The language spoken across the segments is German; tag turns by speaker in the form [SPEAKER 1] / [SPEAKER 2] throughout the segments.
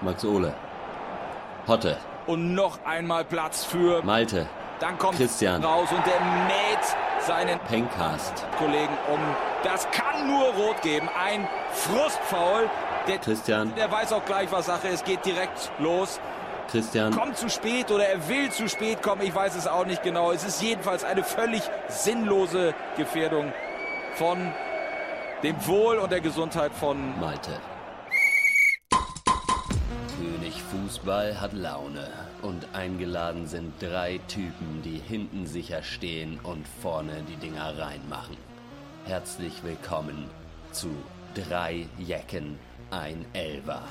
[SPEAKER 1] Max Ole. Hotte.
[SPEAKER 2] Und noch einmal Platz für.
[SPEAKER 1] Malte.
[SPEAKER 2] Dann kommt
[SPEAKER 1] Christian.
[SPEAKER 2] raus und der mäht seinen
[SPEAKER 1] Pencast.
[SPEAKER 2] Kollegen um. Das kann nur rot geben. Ein Frustfaul. Der,
[SPEAKER 1] Christian.
[SPEAKER 2] der weiß auch gleich, was Sache ist. Geht direkt los.
[SPEAKER 1] Christian.
[SPEAKER 2] Kommt zu spät oder er will zu spät kommen. Ich weiß es auch nicht genau. Es ist jedenfalls eine völlig sinnlose Gefährdung von dem Wohl und der Gesundheit von
[SPEAKER 1] Malte. Fußball hat Laune und eingeladen sind drei Typen, die hinten sicher stehen und vorne die Dinger reinmachen. Herzlich willkommen zu drei Jecken, ein Elver.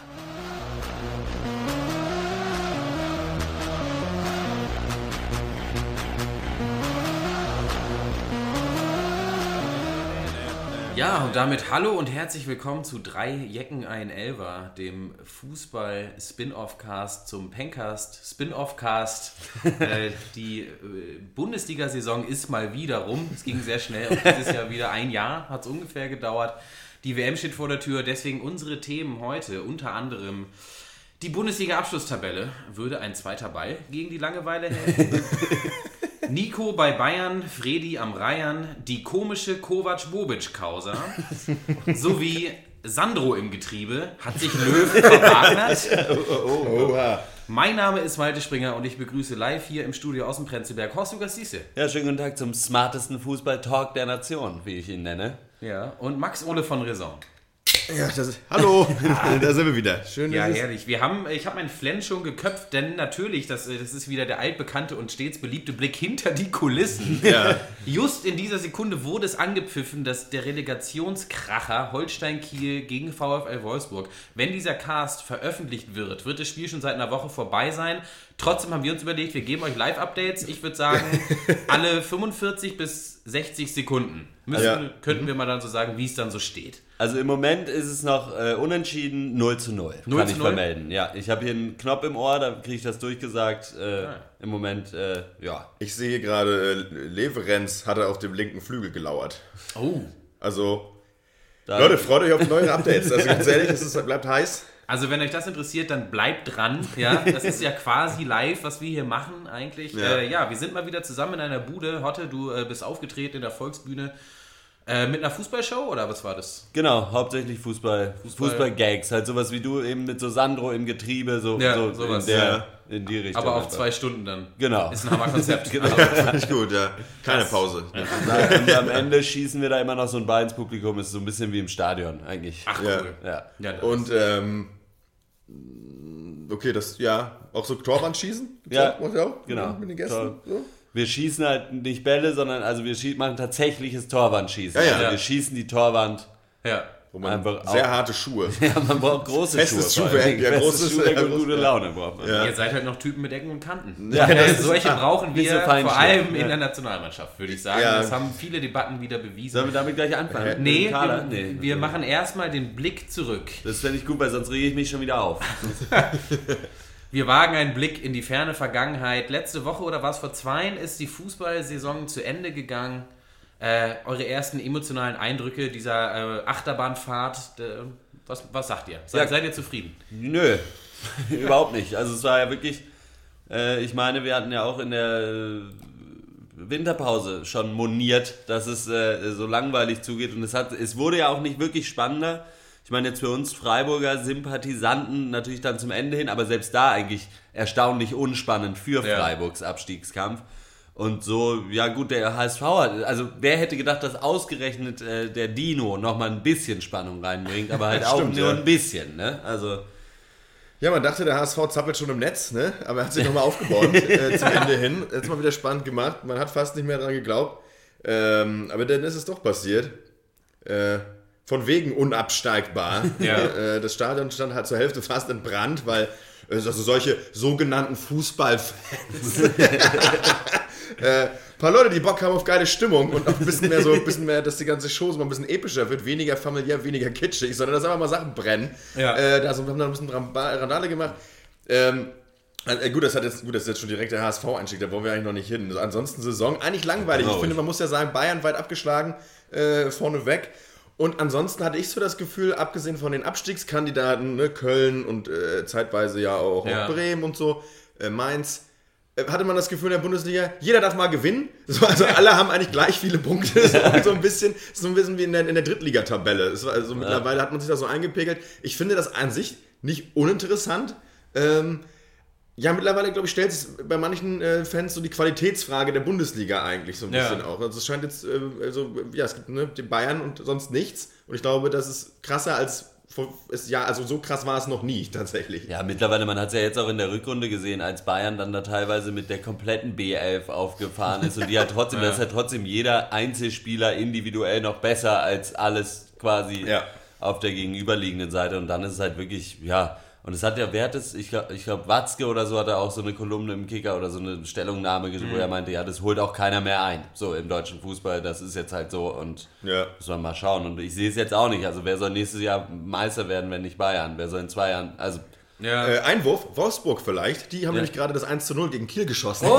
[SPEAKER 3] Ja, und damit hallo und herzlich willkommen zu drei Jecken ein Elver, dem Fußball-Spin-Off-Cast zum Pencast Spin-Off-Cast. äh, die äh, Bundesliga-Saison ist mal wieder rum. Es ging sehr schnell. Auch dieses Jahr wieder ein Jahr hat es ungefähr gedauert. Die WM steht vor der Tür. Deswegen unsere Themen heute unter anderem die Bundesliga-Abschlusstabelle. Würde ein zweiter Ball gegen die Langeweile helfen? Nico bei Bayern, Fredi am Rhein, die komische Kovac-Bobic-Causa sowie Sandro im Getriebe hat sich Löw verwagert.
[SPEAKER 4] Oha.
[SPEAKER 3] Mein Name ist Malte Springer und ich begrüße live hier im Studio aus dem Prenzlberg Horst Lukas Siese.
[SPEAKER 1] Ja, schönen guten Tag zum smartesten Fußball-Talk der Nation, wie ich ihn nenne.
[SPEAKER 3] Ja, und Max Ole von Raison.
[SPEAKER 4] Ja, das ist, hallo, da sind wir wieder. Schön,
[SPEAKER 3] Ja, herrlich. Wir haben, ich habe meinen Flan schon geköpft, denn natürlich, das, das ist wieder der altbekannte und stets beliebte Blick hinter die Kulissen.
[SPEAKER 4] Ja.
[SPEAKER 3] Just in dieser Sekunde wurde es angepfiffen, dass der Relegationskracher Holstein Kiel gegen VfL Wolfsburg, wenn dieser Cast veröffentlicht wird, wird das Spiel schon seit einer Woche vorbei sein. Trotzdem haben wir uns überlegt, wir geben euch Live-Updates. Ich würde sagen, alle 45 bis 60 Sekunden müssen,
[SPEAKER 4] Ja.
[SPEAKER 3] könnten wir mal dann so sagen, wie es dann so steht.
[SPEAKER 1] Also im Moment ist es noch äh, unentschieden 0 zu 0.
[SPEAKER 3] 0
[SPEAKER 1] kann
[SPEAKER 3] zu
[SPEAKER 1] ich
[SPEAKER 3] 0?
[SPEAKER 1] vermelden. Ja, ich habe hier einen Knopf im Ohr, da kriege ich das durchgesagt. Äh, Im Moment, äh, ja.
[SPEAKER 4] Ich sehe gerade, äh, Leverenz hat er auf dem linken Flügel gelauert.
[SPEAKER 3] Oh.
[SPEAKER 4] Also,
[SPEAKER 1] Da,
[SPEAKER 4] Leute, freut euch auf neue Updates. Also ganz ehrlich, es ist, bleibt heiß.
[SPEAKER 3] Also wenn euch das interessiert, dann bleibt dran. Ja, das ist ja quasi live, was wir hier machen eigentlich. Ja,
[SPEAKER 4] Ja.
[SPEAKER 3] äh, ja wir sind mal wieder zusammen in einer Bude. Hotte, du äh, bist aufgetreten in der Volksbühne äh, mit einer Fußballshow oder was war das?
[SPEAKER 1] Genau, hauptsächlich Fußball,
[SPEAKER 3] Fußball.
[SPEAKER 1] Fußball-Gags. halt sowas wie du eben mit so Sandro im Getriebe, so,
[SPEAKER 3] Ja,
[SPEAKER 1] so
[SPEAKER 3] sowas.
[SPEAKER 1] in, der,
[SPEAKER 4] Ja.
[SPEAKER 1] in die Richtung.
[SPEAKER 3] Aber auf
[SPEAKER 1] einfach.
[SPEAKER 3] zwei Stunden dann.
[SPEAKER 1] Genau.
[SPEAKER 3] Ist ein Hammerkonzept.
[SPEAKER 1] Genau.
[SPEAKER 4] Fand ich gut, ja. Keine Pause.
[SPEAKER 1] Und am Ende schießen wir da immer noch so ein Ball ins Publikum. Ist so ein bisschen wie im Stadion eigentlich.
[SPEAKER 3] Ach
[SPEAKER 4] Ja.
[SPEAKER 3] cool.
[SPEAKER 1] Ja.
[SPEAKER 3] Ja, das
[SPEAKER 4] Und, ähm, okay, das, ja, auch so Torwand schießen?
[SPEAKER 1] Ja,
[SPEAKER 4] auch?
[SPEAKER 1] genau.
[SPEAKER 4] Mit den Gästen?
[SPEAKER 1] Tor-
[SPEAKER 4] So?
[SPEAKER 1] Wir schießen halt nicht Bälle, sondern also wir machen tatsächliches Torwandschießen.
[SPEAKER 4] Ja, ja.
[SPEAKER 1] Also
[SPEAKER 3] Ja.
[SPEAKER 1] wir schießen die Torwand.
[SPEAKER 3] ja.
[SPEAKER 4] Wo man
[SPEAKER 1] Einfach
[SPEAKER 4] sehr
[SPEAKER 1] auch-
[SPEAKER 4] harte Schuhe.
[SPEAKER 1] Ja, man braucht große
[SPEAKER 4] Festes
[SPEAKER 1] Schuhe.
[SPEAKER 4] Schuhwerk, ja,
[SPEAKER 1] Festes
[SPEAKER 4] großes-
[SPEAKER 1] Schuhwerk
[SPEAKER 4] ja,
[SPEAKER 1] und gute Laune braucht man.
[SPEAKER 4] Ja.
[SPEAKER 3] Ihr seid halt noch Typen mit Ecken und Kanten.
[SPEAKER 1] Ja,
[SPEAKER 3] Äh,
[SPEAKER 1] das ist-
[SPEAKER 3] solche brauchen wir
[SPEAKER 1] so
[SPEAKER 3] vor allem in
[SPEAKER 1] Ja.
[SPEAKER 3] der Nationalmannschaft, würde ich sagen.
[SPEAKER 4] Ja.
[SPEAKER 3] Das haben viele Debatten wieder bewiesen.
[SPEAKER 1] Sollen wir damit gleich anfangen?
[SPEAKER 3] Nee,
[SPEAKER 1] Mit dem Kader?
[SPEAKER 3] wir, wir machen erstmal den Blick zurück.
[SPEAKER 1] Das fände ich gut, weil sonst rege ich mich schon wieder auf.
[SPEAKER 3] Wir wagen einen Blick in die ferne Vergangenheit. Letzte Woche oder war es vor zwei ist die Fußballsaison zu Ende gegangen. Äh, eure ersten emotionalen Eindrücke dieser äh, Achterbahnfahrt, äh, was, was sagt ihr? Seid,
[SPEAKER 1] Ja.
[SPEAKER 3] seid ihr zufrieden?
[SPEAKER 1] Nö, überhaupt nicht. Also es war ja wirklich, äh, ich meine, wir hatten ja auch in der äh, Winterpause schon moniert, dass es äh, so langweilig zugeht und es hat, es wurde ja auch nicht wirklich spannender. Ich meine jetzt für uns Freiburger Sympathisanten natürlich dann zum Ende hin, aber selbst da eigentlich erstaunlich unspannend für
[SPEAKER 3] Ja.
[SPEAKER 1] Freiburgs Abstiegskampf. Und so, ja gut, der HSV hat, also wer hätte gedacht, dass ausgerechnet äh, der Dino nochmal ein bisschen Spannung reinbringt, aber halt auch
[SPEAKER 4] Stimmt,
[SPEAKER 1] nur
[SPEAKER 4] ja.
[SPEAKER 1] ein bisschen, ne? Also,
[SPEAKER 4] Ja, man dachte, der HSV zappelt schon im Netz, ne? aber er hat sich nochmal aufgebaut äh, zum Ende hin. Jetzt mal wieder spannend gemacht. Man hat fast nicht mehr daran geglaubt. Ähm, aber dann ist es doch passiert. Äh, von wegen unabsteigbar.
[SPEAKER 3] Ja.
[SPEAKER 4] Äh, das Stadion stand halt zur Hälfte fast in Brand, weil äh, also solche sogenannten Fußballfans. äh, paar Leute, die Bock haben auf geile Stimmung und auch ein bisschen mehr so, ein bisschen mehr, dass die ganze Show so mal ein bisschen epischer wird, weniger familiär, weniger kitschig, sondern dass einfach mal Sachen brennen.
[SPEAKER 3] Ja.
[SPEAKER 4] Äh, da wir haben da ein bisschen Randale gemacht. Ähm, äh, gut, das hat jetzt, gut, das ist jetzt schon direkt der HSV-Einstieg, da wollen wir eigentlich noch nicht hin. Also ansonsten Saison, eigentlich langweilig. Ich finde, man muss ja sagen, Bayern weit abgeschlagen, äh, vorneweg. Und ansonsten hatte ich so das Gefühl, abgesehen von den Abstiegskandidaten, ne, Köln und äh, zeitweise ja auch,
[SPEAKER 3] Ja.
[SPEAKER 4] auch Bremen und so, äh, Mainz, äh, hatte man das Gefühl in der Bundesliga, jeder darf mal gewinnen. So, also alle haben eigentlich gleich viele Punkte. So, so ein bisschen, so ein bisschen wie in der, in der Drittligatabelle. Also mittlerweile hat man sich da so eingepegelt. Ich finde das an sich nicht uninteressant. Ähm, ja, mittlerweile, glaube ich, stellt sich bei manchen äh, Fans so die Qualitätsfrage der Bundesliga eigentlich so ein
[SPEAKER 3] Ja.
[SPEAKER 4] bisschen auch. Also es scheint jetzt, äh, also, ja, es gibt ne, die Bayern und sonst nichts. Und ich glaube, das ist krasser als, vor- ist, ja, also so krass war es noch nie tatsächlich.
[SPEAKER 1] Ja, mittlerweile, man hat es ja jetzt auch in der Rückrunde gesehen, als Bayern dann da teilweise mit der kompletten B11 aufgefahren ist und die hat trotzdem, das ist ja trotzdem jeder Einzelspieler individuell noch besser als alles quasi
[SPEAKER 4] Ja.
[SPEAKER 1] auf der gegenüberliegenden Seite und dann ist es halt wirklich, ja, und es hat ja, wer hat es, ich glaube, ich glaub, Watzke oder so hat er auch so eine Kolumne im Kicker oder so eine Stellungnahme, geschrieben, wo er meinte, ja, das holt auch keiner mehr ein, so im deutschen Fußball, das ist jetzt halt so und
[SPEAKER 4] Ja.
[SPEAKER 1] muss man mal schauen. Und ich sehe es jetzt auch nicht. Also wer soll nächstes Jahr Meister werden, wenn nicht Bayern? Wer soll in zwei Jahren? Also
[SPEAKER 3] Ja.
[SPEAKER 4] Äh, Einwurf, Wolfsburg vielleicht. Die haben nämlich gerade das 1 zu 0 gegen Kiel geschossen.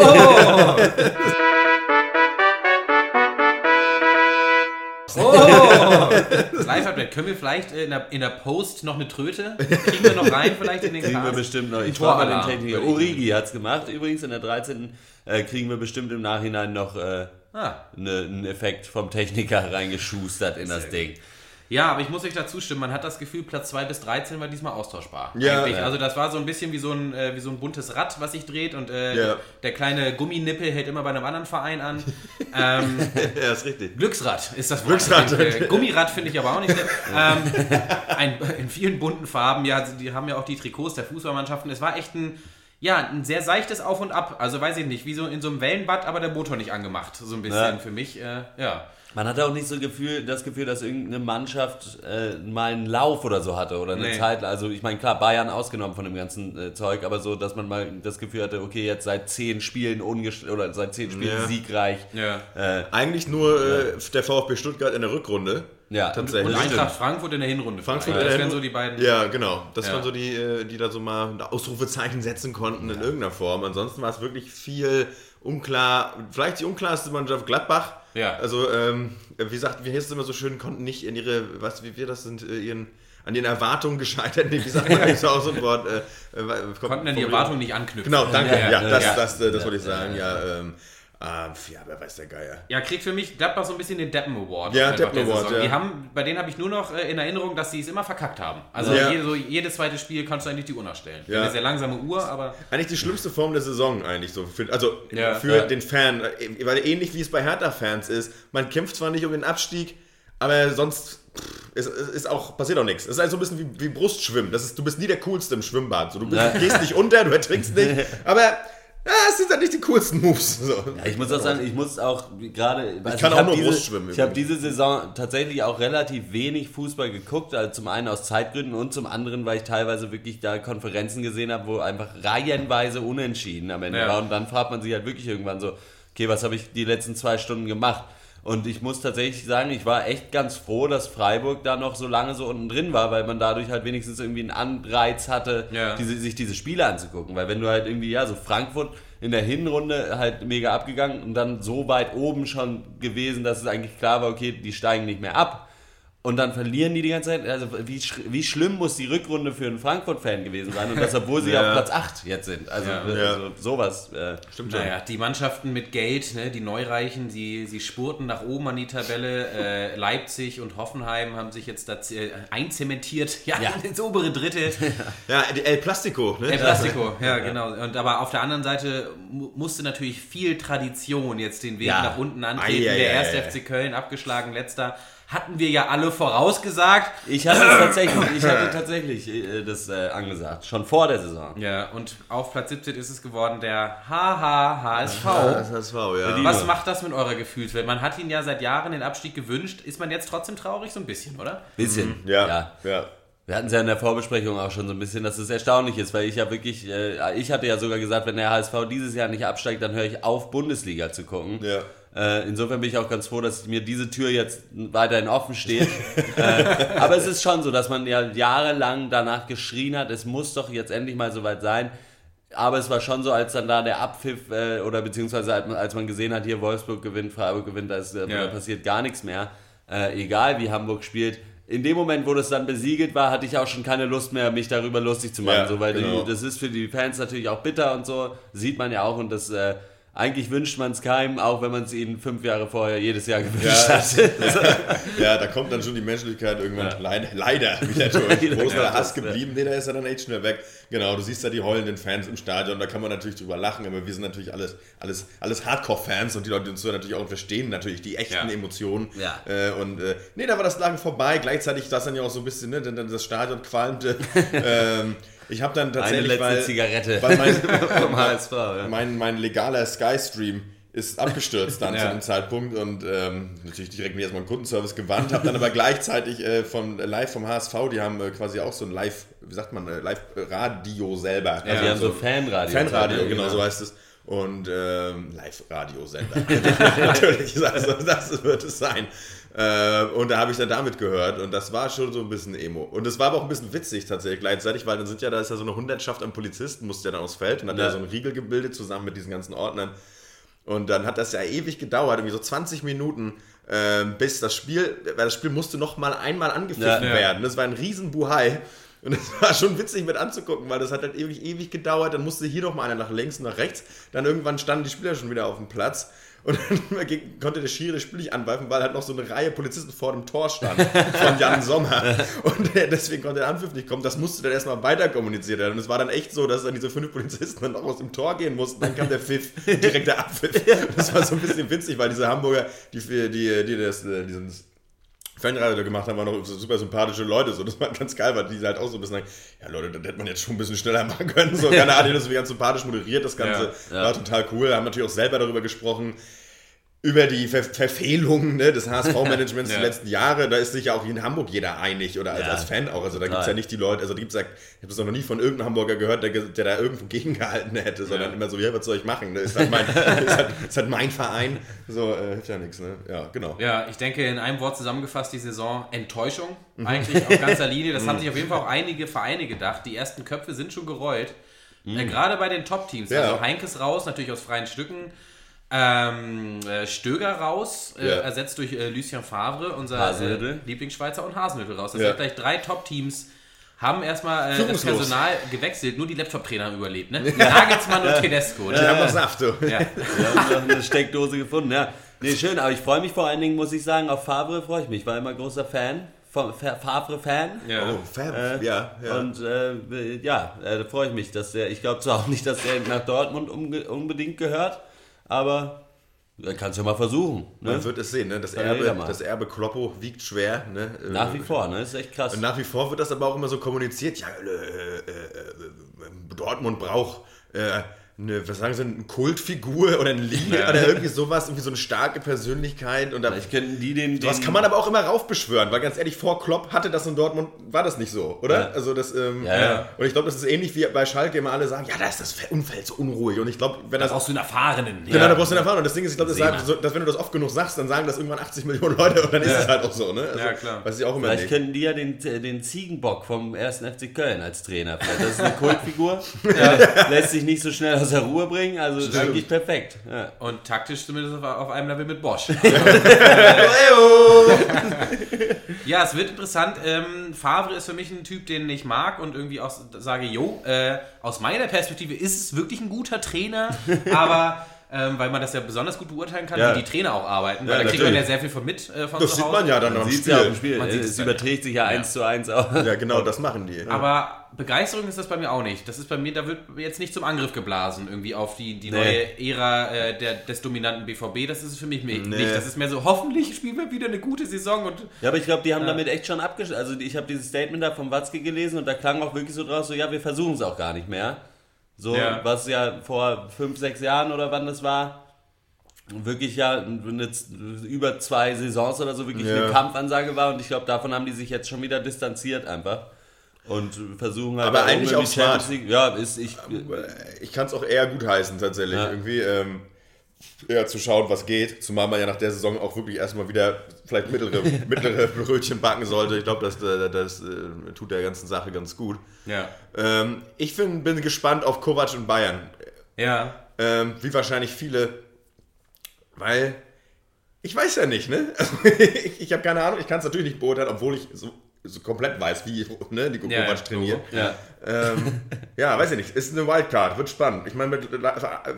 [SPEAKER 3] Live-Update. Können wir vielleicht äh, in der, in der Post noch eine Tröte? Kriegen wir noch rein vielleicht in den
[SPEAKER 1] kriegen wir bestimmt noch. Ich mal den Techniker. Origi hat es gemacht. Übrigens in der 13. Äh, kriegen wir bestimmt im Nachhinein noch äh,
[SPEAKER 3] Ah.
[SPEAKER 1] ne, einen Effekt vom Techniker reingeschustert in das Ding.
[SPEAKER 3] Ja, aber ich muss euch dazu stimmen, man hat das Gefühl, Platz 2 bis 13 war diesmal austauschbar.
[SPEAKER 4] Ja, ja.
[SPEAKER 3] Also das war so ein bisschen wie so ein, äh, wie so ein buntes Rad, was sich dreht und äh,
[SPEAKER 4] Ja.
[SPEAKER 3] der kleine Gumminippel hält immer bei einem anderen Verein an. ähm,
[SPEAKER 4] ja, ist richtig.
[SPEAKER 3] Glücksrad ist das Wort.
[SPEAKER 4] Glücksrad.
[SPEAKER 3] Äh, Gummirad finde ich aber auch nicht. Ähm, ein, in vielen bunten Farben, ja, die haben ja auch die Trikots der Fußballmannschaften. Es war echt ein, ja, ein sehr seichtes Auf und Ab. Also weiß ich nicht, wie so in so einem Wellenbad, aber der Motor nicht angemacht. So ein bisschen
[SPEAKER 1] Ja.
[SPEAKER 3] für mich. Äh, ja.
[SPEAKER 1] Man hatte auch nicht so Gefühl, das Gefühl, dass irgendeine Mannschaft äh, mal einen Lauf oder so hatte oder eine
[SPEAKER 3] Nee.
[SPEAKER 1] Zeit. Also ich meine, klar, Bayern ausgenommen von dem ganzen äh, Zeug, aber so, dass man mal das Gefühl hatte, okay, jetzt seit zehn Spielen oder seit zehn Spielen
[SPEAKER 4] Ja.
[SPEAKER 1] siegreich.
[SPEAKER 3] Ja.
[SPEAKER 1] Äh,
[SPEAKER 4] Eigentlich nur äh, der VfB Stuttgart in der Rückrunde.
[SPEAKER 1] ja,
[SPEAKER 4] Tatsächlich.
[SPEAKER 3] Und Eintracht. Frankfurt in der Hinrunde.
[SPEAKER 4] Frankfurt der
[SPEAKER 3] Das wären so die beiden.
[SPEAKER 4] Ja, genau. Das
[SPEAKER 3] Ja.
[SPEAKER 4] waren so die, äh, die da so mal ein Ausrufezeichen setzen konnten in irgendeiner Form. Ansonsten war es wirklich viel unklar. Vielleicht die unklarste Mannschaft Gladbach.
[SPEAKER 3] Ja.
[SPEAKER 4] Also, ähm, wie gesagt, wie heißt es immer so schön, konnten nicht in ihre, was, wie wir das sind, äh, ihren, an den Erwartungen gescheitert. Nee, wie sagt man das auch so ein Wort? Äh, äh,
[SPEAKER 3] Konnten dann die Erwartungen nicht anknüpfen.
[SPEAKER 4] Genau, danke.
[SPEAKER 1] Ja,
[SPEAKER 4] Ja,
[SPEAKER 1] ja,
[SPEAKER 4] das,
[SPEAKER 3] ja.
[SPEAKER 4] das, äh, das wollte ich sagen. Ja, ähm, äh, ja, wer weiß der Geier.
[SPEAKER 3] Ja, kriegt für mich Gladbach so ein bisschen den Deppen Award.
[SPEAKER 4] Ja, Deppen Award, ja.
[SPEAKER 3] Die haben, bei denen habe ich nur noch äh, in Erinnerung, dass sie es immer verkackt haben. Also
[SPEAKER 4] Ja.
[SPEAKER 3] jede, so, jedes zweite Spiel kannst du eigentlich die Uhr nachstellen.
[SPEAKER 4] Ja.
[SPEAKER 3] Eine sehr langsame Uhr, aber
[SPEAKER 4] Eigentlich die schlimmste Form der Saison eigentlich so. Für, also
[SPEAKER 3] Ja,
[SPEAKER 4] für
[SPEAKER 3] ja.
[SPEAKER 4] den Fan. äh, Weil ähnlich wie es bei Hertha-Fans ist. Man kämpft zwar nicht um den Abstieg, aber sonst ist, ist auch, passiert auch nichts. Es ist halt so ein bisschen wie, wie Brustschwimmen. Das ist, du bist nie der Coolste im Schwimmbad. So, du bist, gehst nicht unter, du ertrinkst nicht. Aber ja, es sind halt nicht die coolsten Moves. So.
[SPEAKER 1] Ja, ich muss auch sagen, ich muss auch gerade. Also
[SPEAKER 4] kann auch
[SPEAKER 1] hab
[SPEAKER 4] nur
[SPEAKER 1] diese,
[SPEAKER 4] Brustschwimmen
[SPEAKER 1] Ich habe diese Saison tatsächlich auch relativ wenig Fußball geguckt. Also zum einen aus Zeitgründen und zum anderen, weil ich teilweise wirklich da Konferenzen gesehen habe, wo einfach reihenweise unentschieden am Ende
[SPEAKER 3] Ja.
[SPEAKER 1] war. Und dann fragt man sich halt wirklich irgendwann so, okay, was habe ich die letzten zwei Stunden gemacht? Und ich muss tatsächlich sagen, ich war echt ganz froh, dass Freiburg da noch so lange so unten drin war, weil man dadurch halt wenigstens irgendwie einen Anreiz hatte,
[SPEAKER 3] Ja.
[SPEAKER 1] diese, sich diese Spiele anzugucken. Weil wenn du halt irgendwie, ja, so Frankfurt in der Hinrunde halt mega abgegangen und dann so weit oben schon gewesen, dass es eigentlich klar war, okay, die steigen nicht mehr ab. Und dann verlieren die die ganze Zeit. Also wie, sch wie schlimm muss die Rückrunde für einen Frankfurt-Fan gewesen sein? Und das, obwohl sie
[SPEAKER 4] Ja.
[SPEAKER 1] auf Platz 8 jetzt sind. Also,
[SPEAKER 3] Ja.
[SPEAKER 1] also sowas. Äh,
[SPEAKER 4] Stimmt
[SPEAKER 3] naja, die Mannschaften mit Geld, ne, die Neureichen, die, sie spurten nach oben an die Tabelle. Äh, Leipzig und Hoffenheim haben sich jetzt da äh, einzementiert ja,
[SPEAKER 1] Ja.
[SPEAKER 3] ins obere Drittel.
[SPEAKER 4] Ja, El Plastico. Ne?
[SPEAKER 3] El Plastico, ja, genau. Und aber auf der anderen Seite mu- musste natürlich viel Tradition jetzt den Weg
[SPEAKER 1] Ja.
[SPEAKER 3] nach unten antreten.
[SPEAKER 4] Ei, ei,
[SPEAKER 3] der erste. FC Köln abgeschlagen, letzter. Hatten wir ja alle vorausgesagt.
[SPEAKER 1] ich hatte es tatsächlich, ich hatte tatsächlich äh, das äh, angesagt. Schon vor der Saison.
[SPEAKER 3] Ja, und auf Platz 17 ist es geworden der HHHSV.
[SPEAKER 4] HSV, ja.
[SPEAKER 3] Was macht das mit eurer Gefühlswelt? Man hat ihn ja seit Jahren den Abstieg gewünscht. Ist man jetzt trotzdem traurig? So ein bisschen, oder?
[SPEAKER 1] Bisschen.
[SPEAKER 4] Ja,
[SPEAKER 1] ja.
[SPEAKER 4] ja.
[SPEAKER 1] Wir hatten es ja in der Vorbesprechung auch schon so ein bisschen, dass es erstaunlich ist, weil ich ja wirklich, äh, ich hatte ja sogar gesagt, wenn der HSV dieses Jahr nicht absteigt, dann höre ich auf, Bundesliga zu gucken.
[SPEAKER 4] Ja.
[SPEAKER 1] Äh, insofern bin ich auch ganz froh, dass mir diese Tür jetzt weiterhin offen steht. äh, aber es ist schon so, dass man ja jahrelang danach geschrien hat, es muss doch jetzt endlich mal soweit sein. Aber es war schon so, als dann da der Abpfiff äh, oder beziehungsweise als man, gesehen hat, hier Wolfsburg gewinnt, Freiburg gewinnt, da, ist, äh,
[SPEAKER 3] Ja.
[SPEAKER 1] da passiert gar nichts mehr. egal wie Hamburg spielt. In dem Moment, wo das dann besiegelt war, hatte ich auch schon keine Lust mehr, mich darüber lustig zu machen.
[SPEAKER 4] Ja,
[SPEAKER 1] so, weil
[SPEAKER 4] genau.
[SPEAKER 1] die, das ist für die Fans natürlich auch bitter und so, sieht man ja auch. Und das äh, eigentlich wünscht man es keinem, auch wenn man es ihnen fünf Jahre vorher jedes Jahr gewünscht
[SPEAKER 4] Ja,
[SPEAKER 1] hat.
[SPEAKER 4] Ja, da kommt dann schon die Menschlichkeit irgendwann leider, leider wieder durch. Wo ist der Hass geblieben? Nee, da ist er dann echt schnell weg. Genau, du siehst da die heulenden Fans im Stadion, da kann man natürlich drüber lachen, aber wir sind natürlich alles, alles, alles Hardcore-Fans und die Leute, die uns natürlich auch verstehen, natürlich die echten
[SPEAKER 3] Ja.
[SPEAKER 4] Emotionen.
[SPEAKER 1] Ja.
[SPEAKER 4] Äh, und äh, nee, da war das Lachen vorbei. Gleichzeitig das dann ja auch so ein bisschen, ne, denn dann das Stadion qualmte. ähm, ich habe dann
[SPEAKER 1] Eine
[SPEAKER 4] tatsächlich,
[SPEAKER 1] letzte
[SPEAKER 4] weil,
[SPEAKER 1] Zigarette
[SPEAKER 4] weil mein,
[SPEAKER 1] vom HSV. Ja.
[SPEAKER 4] mein, mein legaler Sky-Stream ist abgestürzt dann
[SPEAKER 3] Ja.
[SPEAKER 4] zu dem Zeitpunkt und ähm, natürlich direkt mir erstmal einen Kundenservice gewandt, habe dann aber gleichzeitig äh, von live vom HSV, die haben äh, quasi auch so ein Live, wie sagt man, äh, Live-Radio selber. Also
[SPEAKER 1] Die haben so Fanradio.
[SPEAKER 4] Fanradio,
[SPEAKER 1] Ja,
[SPEAKER 4] genau, so heißt es. Und ähm, Live-Radiosender. Natürlich, also, das wird es sein. Äh, und da habe ich dann damit gehört und das war schon so ein bisschen Emo. Und es war aber auch ein bisschen witzig tatsächlich gleichzeitig, weil dann sind ja, da ist ja so eine Hundertschaft an Polizisten, musste ja dann aufs Feld und hat ja.
[SPEAKER 1] Ja.
[SPEAKER 4] so einen Riegel gebildet zusammen mit diesen ganzen Ordnern. Und dann hat das ja ewig gedauert, irgendwie so 20 Minuten, ähm, bis das Spiel, weil das Spiel musste noch mal einmal angepfiffen
[SPEAKER 1] Ja. Ja.
[SPEAKER 4] werden. Das war ein riesen Buhai. Und das war schon witzig mit anzugucken, weil das hat halt ewig, ewig gedauert. Dann musste hier noch mal einer nach links und nach rechts. Dann irgendwann standen die Spieler schon wieder auf dem Platz. Und dann konnte der Schiri das Spiel nicht anpfeifen, weil halt noch so eine Reihe Polizisten vor dem Tor stand von Jan Sommer. Und deswegen konnte der Anpfiff nicht kommen. Das musste dann erstmal weiter kommuniziert werden. Und es war dann echt so, dass dann diese fünf Polizisten dann noch aus dem Tor gehen mussten. Dann kam der Pfiff, direkt der Abpfiff. Das war so ein bisschen witzig, weil diese Hamburger, die, die, die das, äh, diesen Fanradio da gemacht haben, waren noch super sympathische Leute. So, das war ganz geil, weil die halt auch so ein bisschen sagen, ja Leute, das hätte man jetzt schon ein bisschen schneller machen können. So, keine Ahnung, das ist ganz sympathisch moderiert, das Ganze
[SPEAKER 1] Ja, ja.
[SPEAKER 4] war total cool. Haben natürlich auch selber darüber gesprochen, über die Ver Verfehlungen ne, des HSV-Managements
[SPEAKER 3] Ja.
[SPEAKER 4] der letzten Jahre. Da ist sich ja auch in Hamburg jeder einig oder als,
[SPEAKER 1] Ja.
[SPEAKER 4] als Fan auch. Also da gibt es ja nicht die Leute, also da gibt's ja, ich habe das noch nie von irgendeinem Hamburger gehört, der, der da irgendwo gegengehalten hätte, sondern
[SPEAKER 3] Ja.
[SPEAKER 4] immer so, ja, was soll ich machen? Das ist halt mein, ist halt, ist halt mein Verein. So, äh, hilft ja nichts, ne? Ja, genau.
[SPEAKER 3] Ja, ich denke in einem Wort zusammengefasst die Saison Enttäuschung
[SPEAKER 4] Mhm.
[SPEAKER 3] eigentlich auf ganzer Linie. Das haben sich auf jeden Fall auch einige Vereine gedacht. Die ersten Köpfe sind schon gerollt. Äh, gerade bei den Top-Teams.
[SPEAKER 4] Mhm. Ja.
[SPEAKER 3] Also Heinkes raus, natürlich aus freien Stücken. Ähm, äh, Stöger raus, äh,
[SPEAKER 4] Ja.
[SPEAKER 3] ersetzt durch äh, Lucien Favre, unser äh, Lieblingsschweizer und Hasenhüttl raus. Das
[SPEAKER 4] Ja.
[SPEAKER 3] sind gleich drei Top-Teams. Haben erstmal äh, das. Personal gewechselt, nur die Laptop-Trainer haben überlebt, ne? Nagelsmann und Tedesco.
[SPEAKER 4] Die
[SPEAKER 3] Ne?
[SPEAKER 4] haben noch Saft, du.
[SPEAKER 3] Ja.
[SPEAKER 1] Wir haben noch eine Steckdose gefunden, ja. Nee, schön, aber ich freue mich vor allen Dingen, muss ich sagen, auf Favre freue ich mich. Ich war immer großer Fan, Favre-Fan.
[SPEAKER 3] Ja.
[SPEAKER 4] Oh, Fab.
[SPEAKER 1] Äh,
[SPEAKER 4] ja, ja.
[SPEAKER 1] Und äh, ja, äh, da freue ich mich, dass der, ich glaube zwar auch nicht, dass der nach Dortmund unbedingt gehört, aber er kann es ja mal versuchen. Ne?
[SPEAKER 4] Man wird es sehen, ne? Das Erbe, das Erbe Kloppo wiegt schwer. Ne?
[SPEAKER 1] Nach wie
[SPEAKER 4] Äh,
[SPEAKER 1] vor, ne? ist echt krass.
[SPEAKER 4] Und nach wie vor wird das aber auch immer so kommuniziert. Ja, äh, äh, äh, Dortmund braucht äh, eine, was sagen Sie, eine Kultfigur oder eine Linie
[SPEAKER 3] Ja.
[SPEAKER 4] oder irgendwie sowas, irgendwie so eine starke Persönlichkeit. Und da,
[SPEAKER 1] Vielleicht könnten die den, den
[SPEAKER 4] was kann man aber auch immer raufbeschwören, weil ganz ehrlich, vor Klopp hatte das in Dortmund, war das nicht so, oder?
[SPEAKER 1] Ja.
[SPEAKER 4] Also das, ähm,
[SPEAKER 1] Ja, ja.
[SPEAKER 4] und ich glaube, das ist ähnlich wie bei Schalke immer alle sagen, ja, da ist das Umfeld so unruhig. Und ich glaube, wenn das
[SPEAKER 3] Brauchst du einen Erfahrenen.
[SPEAKER 4] Genau, da brauchst du einen Erfahrung. Und das Ding ist, ich glaube, das so, dass wenn du das oft genug sagst, dann sagen das irgendwann 80 Millionen Leute und dann ist es halt auch so, ne? Also,
[SPEAKER 3] Ja, klar.
[SPEAKER 4] Weiß ich auch immer
[SPEAKER 1] Vielleicht
[SPEAKER 4] nicht.
[SPEAKER 1] könnten die ja den, den Ziegenbock vom 1. FC Köln als Trainer. Vielleicht. Das ist eine Kultfigur. Lässt sich nicht so schnell aus der Ruhe bringen. Also ist eigentlich perfekt. Ja.
[SPEAKER 3] Und taktisch zumindest auf, auf einem Level mit Bosch. ja, es wird interessant. Ähm, Favre ist für mich ein Typ, den ich mag und irgendwie auch sage, jo, äh, aus meiner Perspektive ist es wirklich ein guter Trainer, aber ähm, weil man das ja besonders gut beurteilen kann,
[SPEAKER 1] Ja.
[SPEAKER 3] wie die Trainer auch arbeiten,
[SPEAKER 1] Ja,
[SPEAKER 3] weil da kriegt man ja
[SPEAKER 1] natürlich.
[SPEAKER 3] sehr viel von mit äh, von
[SPEAKER 4] Das
[SPEAKER 3] zu
[SPEAKER 4] sieht
[SPEAKER 3] Hause.
[SPEAKER 4] man ja dann
[SPEAKER 1] sieht es ja auch im
[SPEAKER 4] Spiel.
[SPEAKER 1] Spiel.
[SPEAKER 3] Man sieht's
[SPEAKER 1] Es überträgt sich ja eins zu eins auch.
[SPEAKER 4] Ja, genau, das machen die.
[SPEAKER 3] Aber Begeisterung ist das bei mir auch nicht. Das ist bei mir, da wird jetzt nicht zum Angriff geblasen, irgendwie auf die, die
[SPEAKER 1] Nee.
[SPEAKER 3] neue Ära äh, der, des dominanten BVB. Das ist es für mich mi-
[SPEAKER 4] Nee.
[SPEAKER 3] nicht. Das ist mehr so, hoffentlich spielen wir wieder eine gute Saison und
[SPEAKER 1] Ja, aber ich glaube, die haben damit echt schon abgeschlossen. Also ich habe dieses Statement da vom Watzke gelesen und da klang auch wirklich so draus, so ja, wir versuchen es auch gar nicht mehr. So,
[SPEAKER 3] Ja.
[SPEAKER 1] was ja vor fünf, sechs Jahren oder wann das war, wirklich ja eine, über zwei Saisons oder so wirklich
[SPEAKER 4] Ja.
[SPEAKER 1] eine Kampfansage war und ich glaube, davon haben die sich jetzt schon wieder distanziert einfach. Und versuchen halt
[SPEAKER 4] Aber eigentlich auch smart.
[SPEAKER 1] League- Ja, ist ich.
[SPEAKER 4] Ich kann es auch eher gut heißen, tatsächlich.
[SPEAKER 1] Ja.
[SPEAKER 4] Irgendwie ähm, eher zu schauen, was geht. Zumal man ja nach der Saison auch wirklich erstmal wieder vielleicht mittlere, mittlere Brötchen backen sollte. Ich glaube, das, äh, das äh, tut der ganzen Sache ganz gut.
[SPEAKER 3] ja.
[SPEAKER 4] Ähm, ich find, bin gespannt auf Kovac in Bayern.
[SPEAKER 3] Ja.
[SPEAKER 4] Ähm, wie wahrscheinlich viele, weil Ich weiß ja nicht, ne? Ich ich habe keine Ahnung, ich kann es natürlich nicht beurteilen, obwohl ich so, so komplett weiß, wie ne, Nico
[SPEAKER 3] Ja,
[SPEAKER 4] Kovac trainiert.
[SPEAKER 1] Ja.
[SPEAKER 4] Ähm, ja, weiß ich nicht. Ist eine Wildcard, wird spannend. Ich meine, mit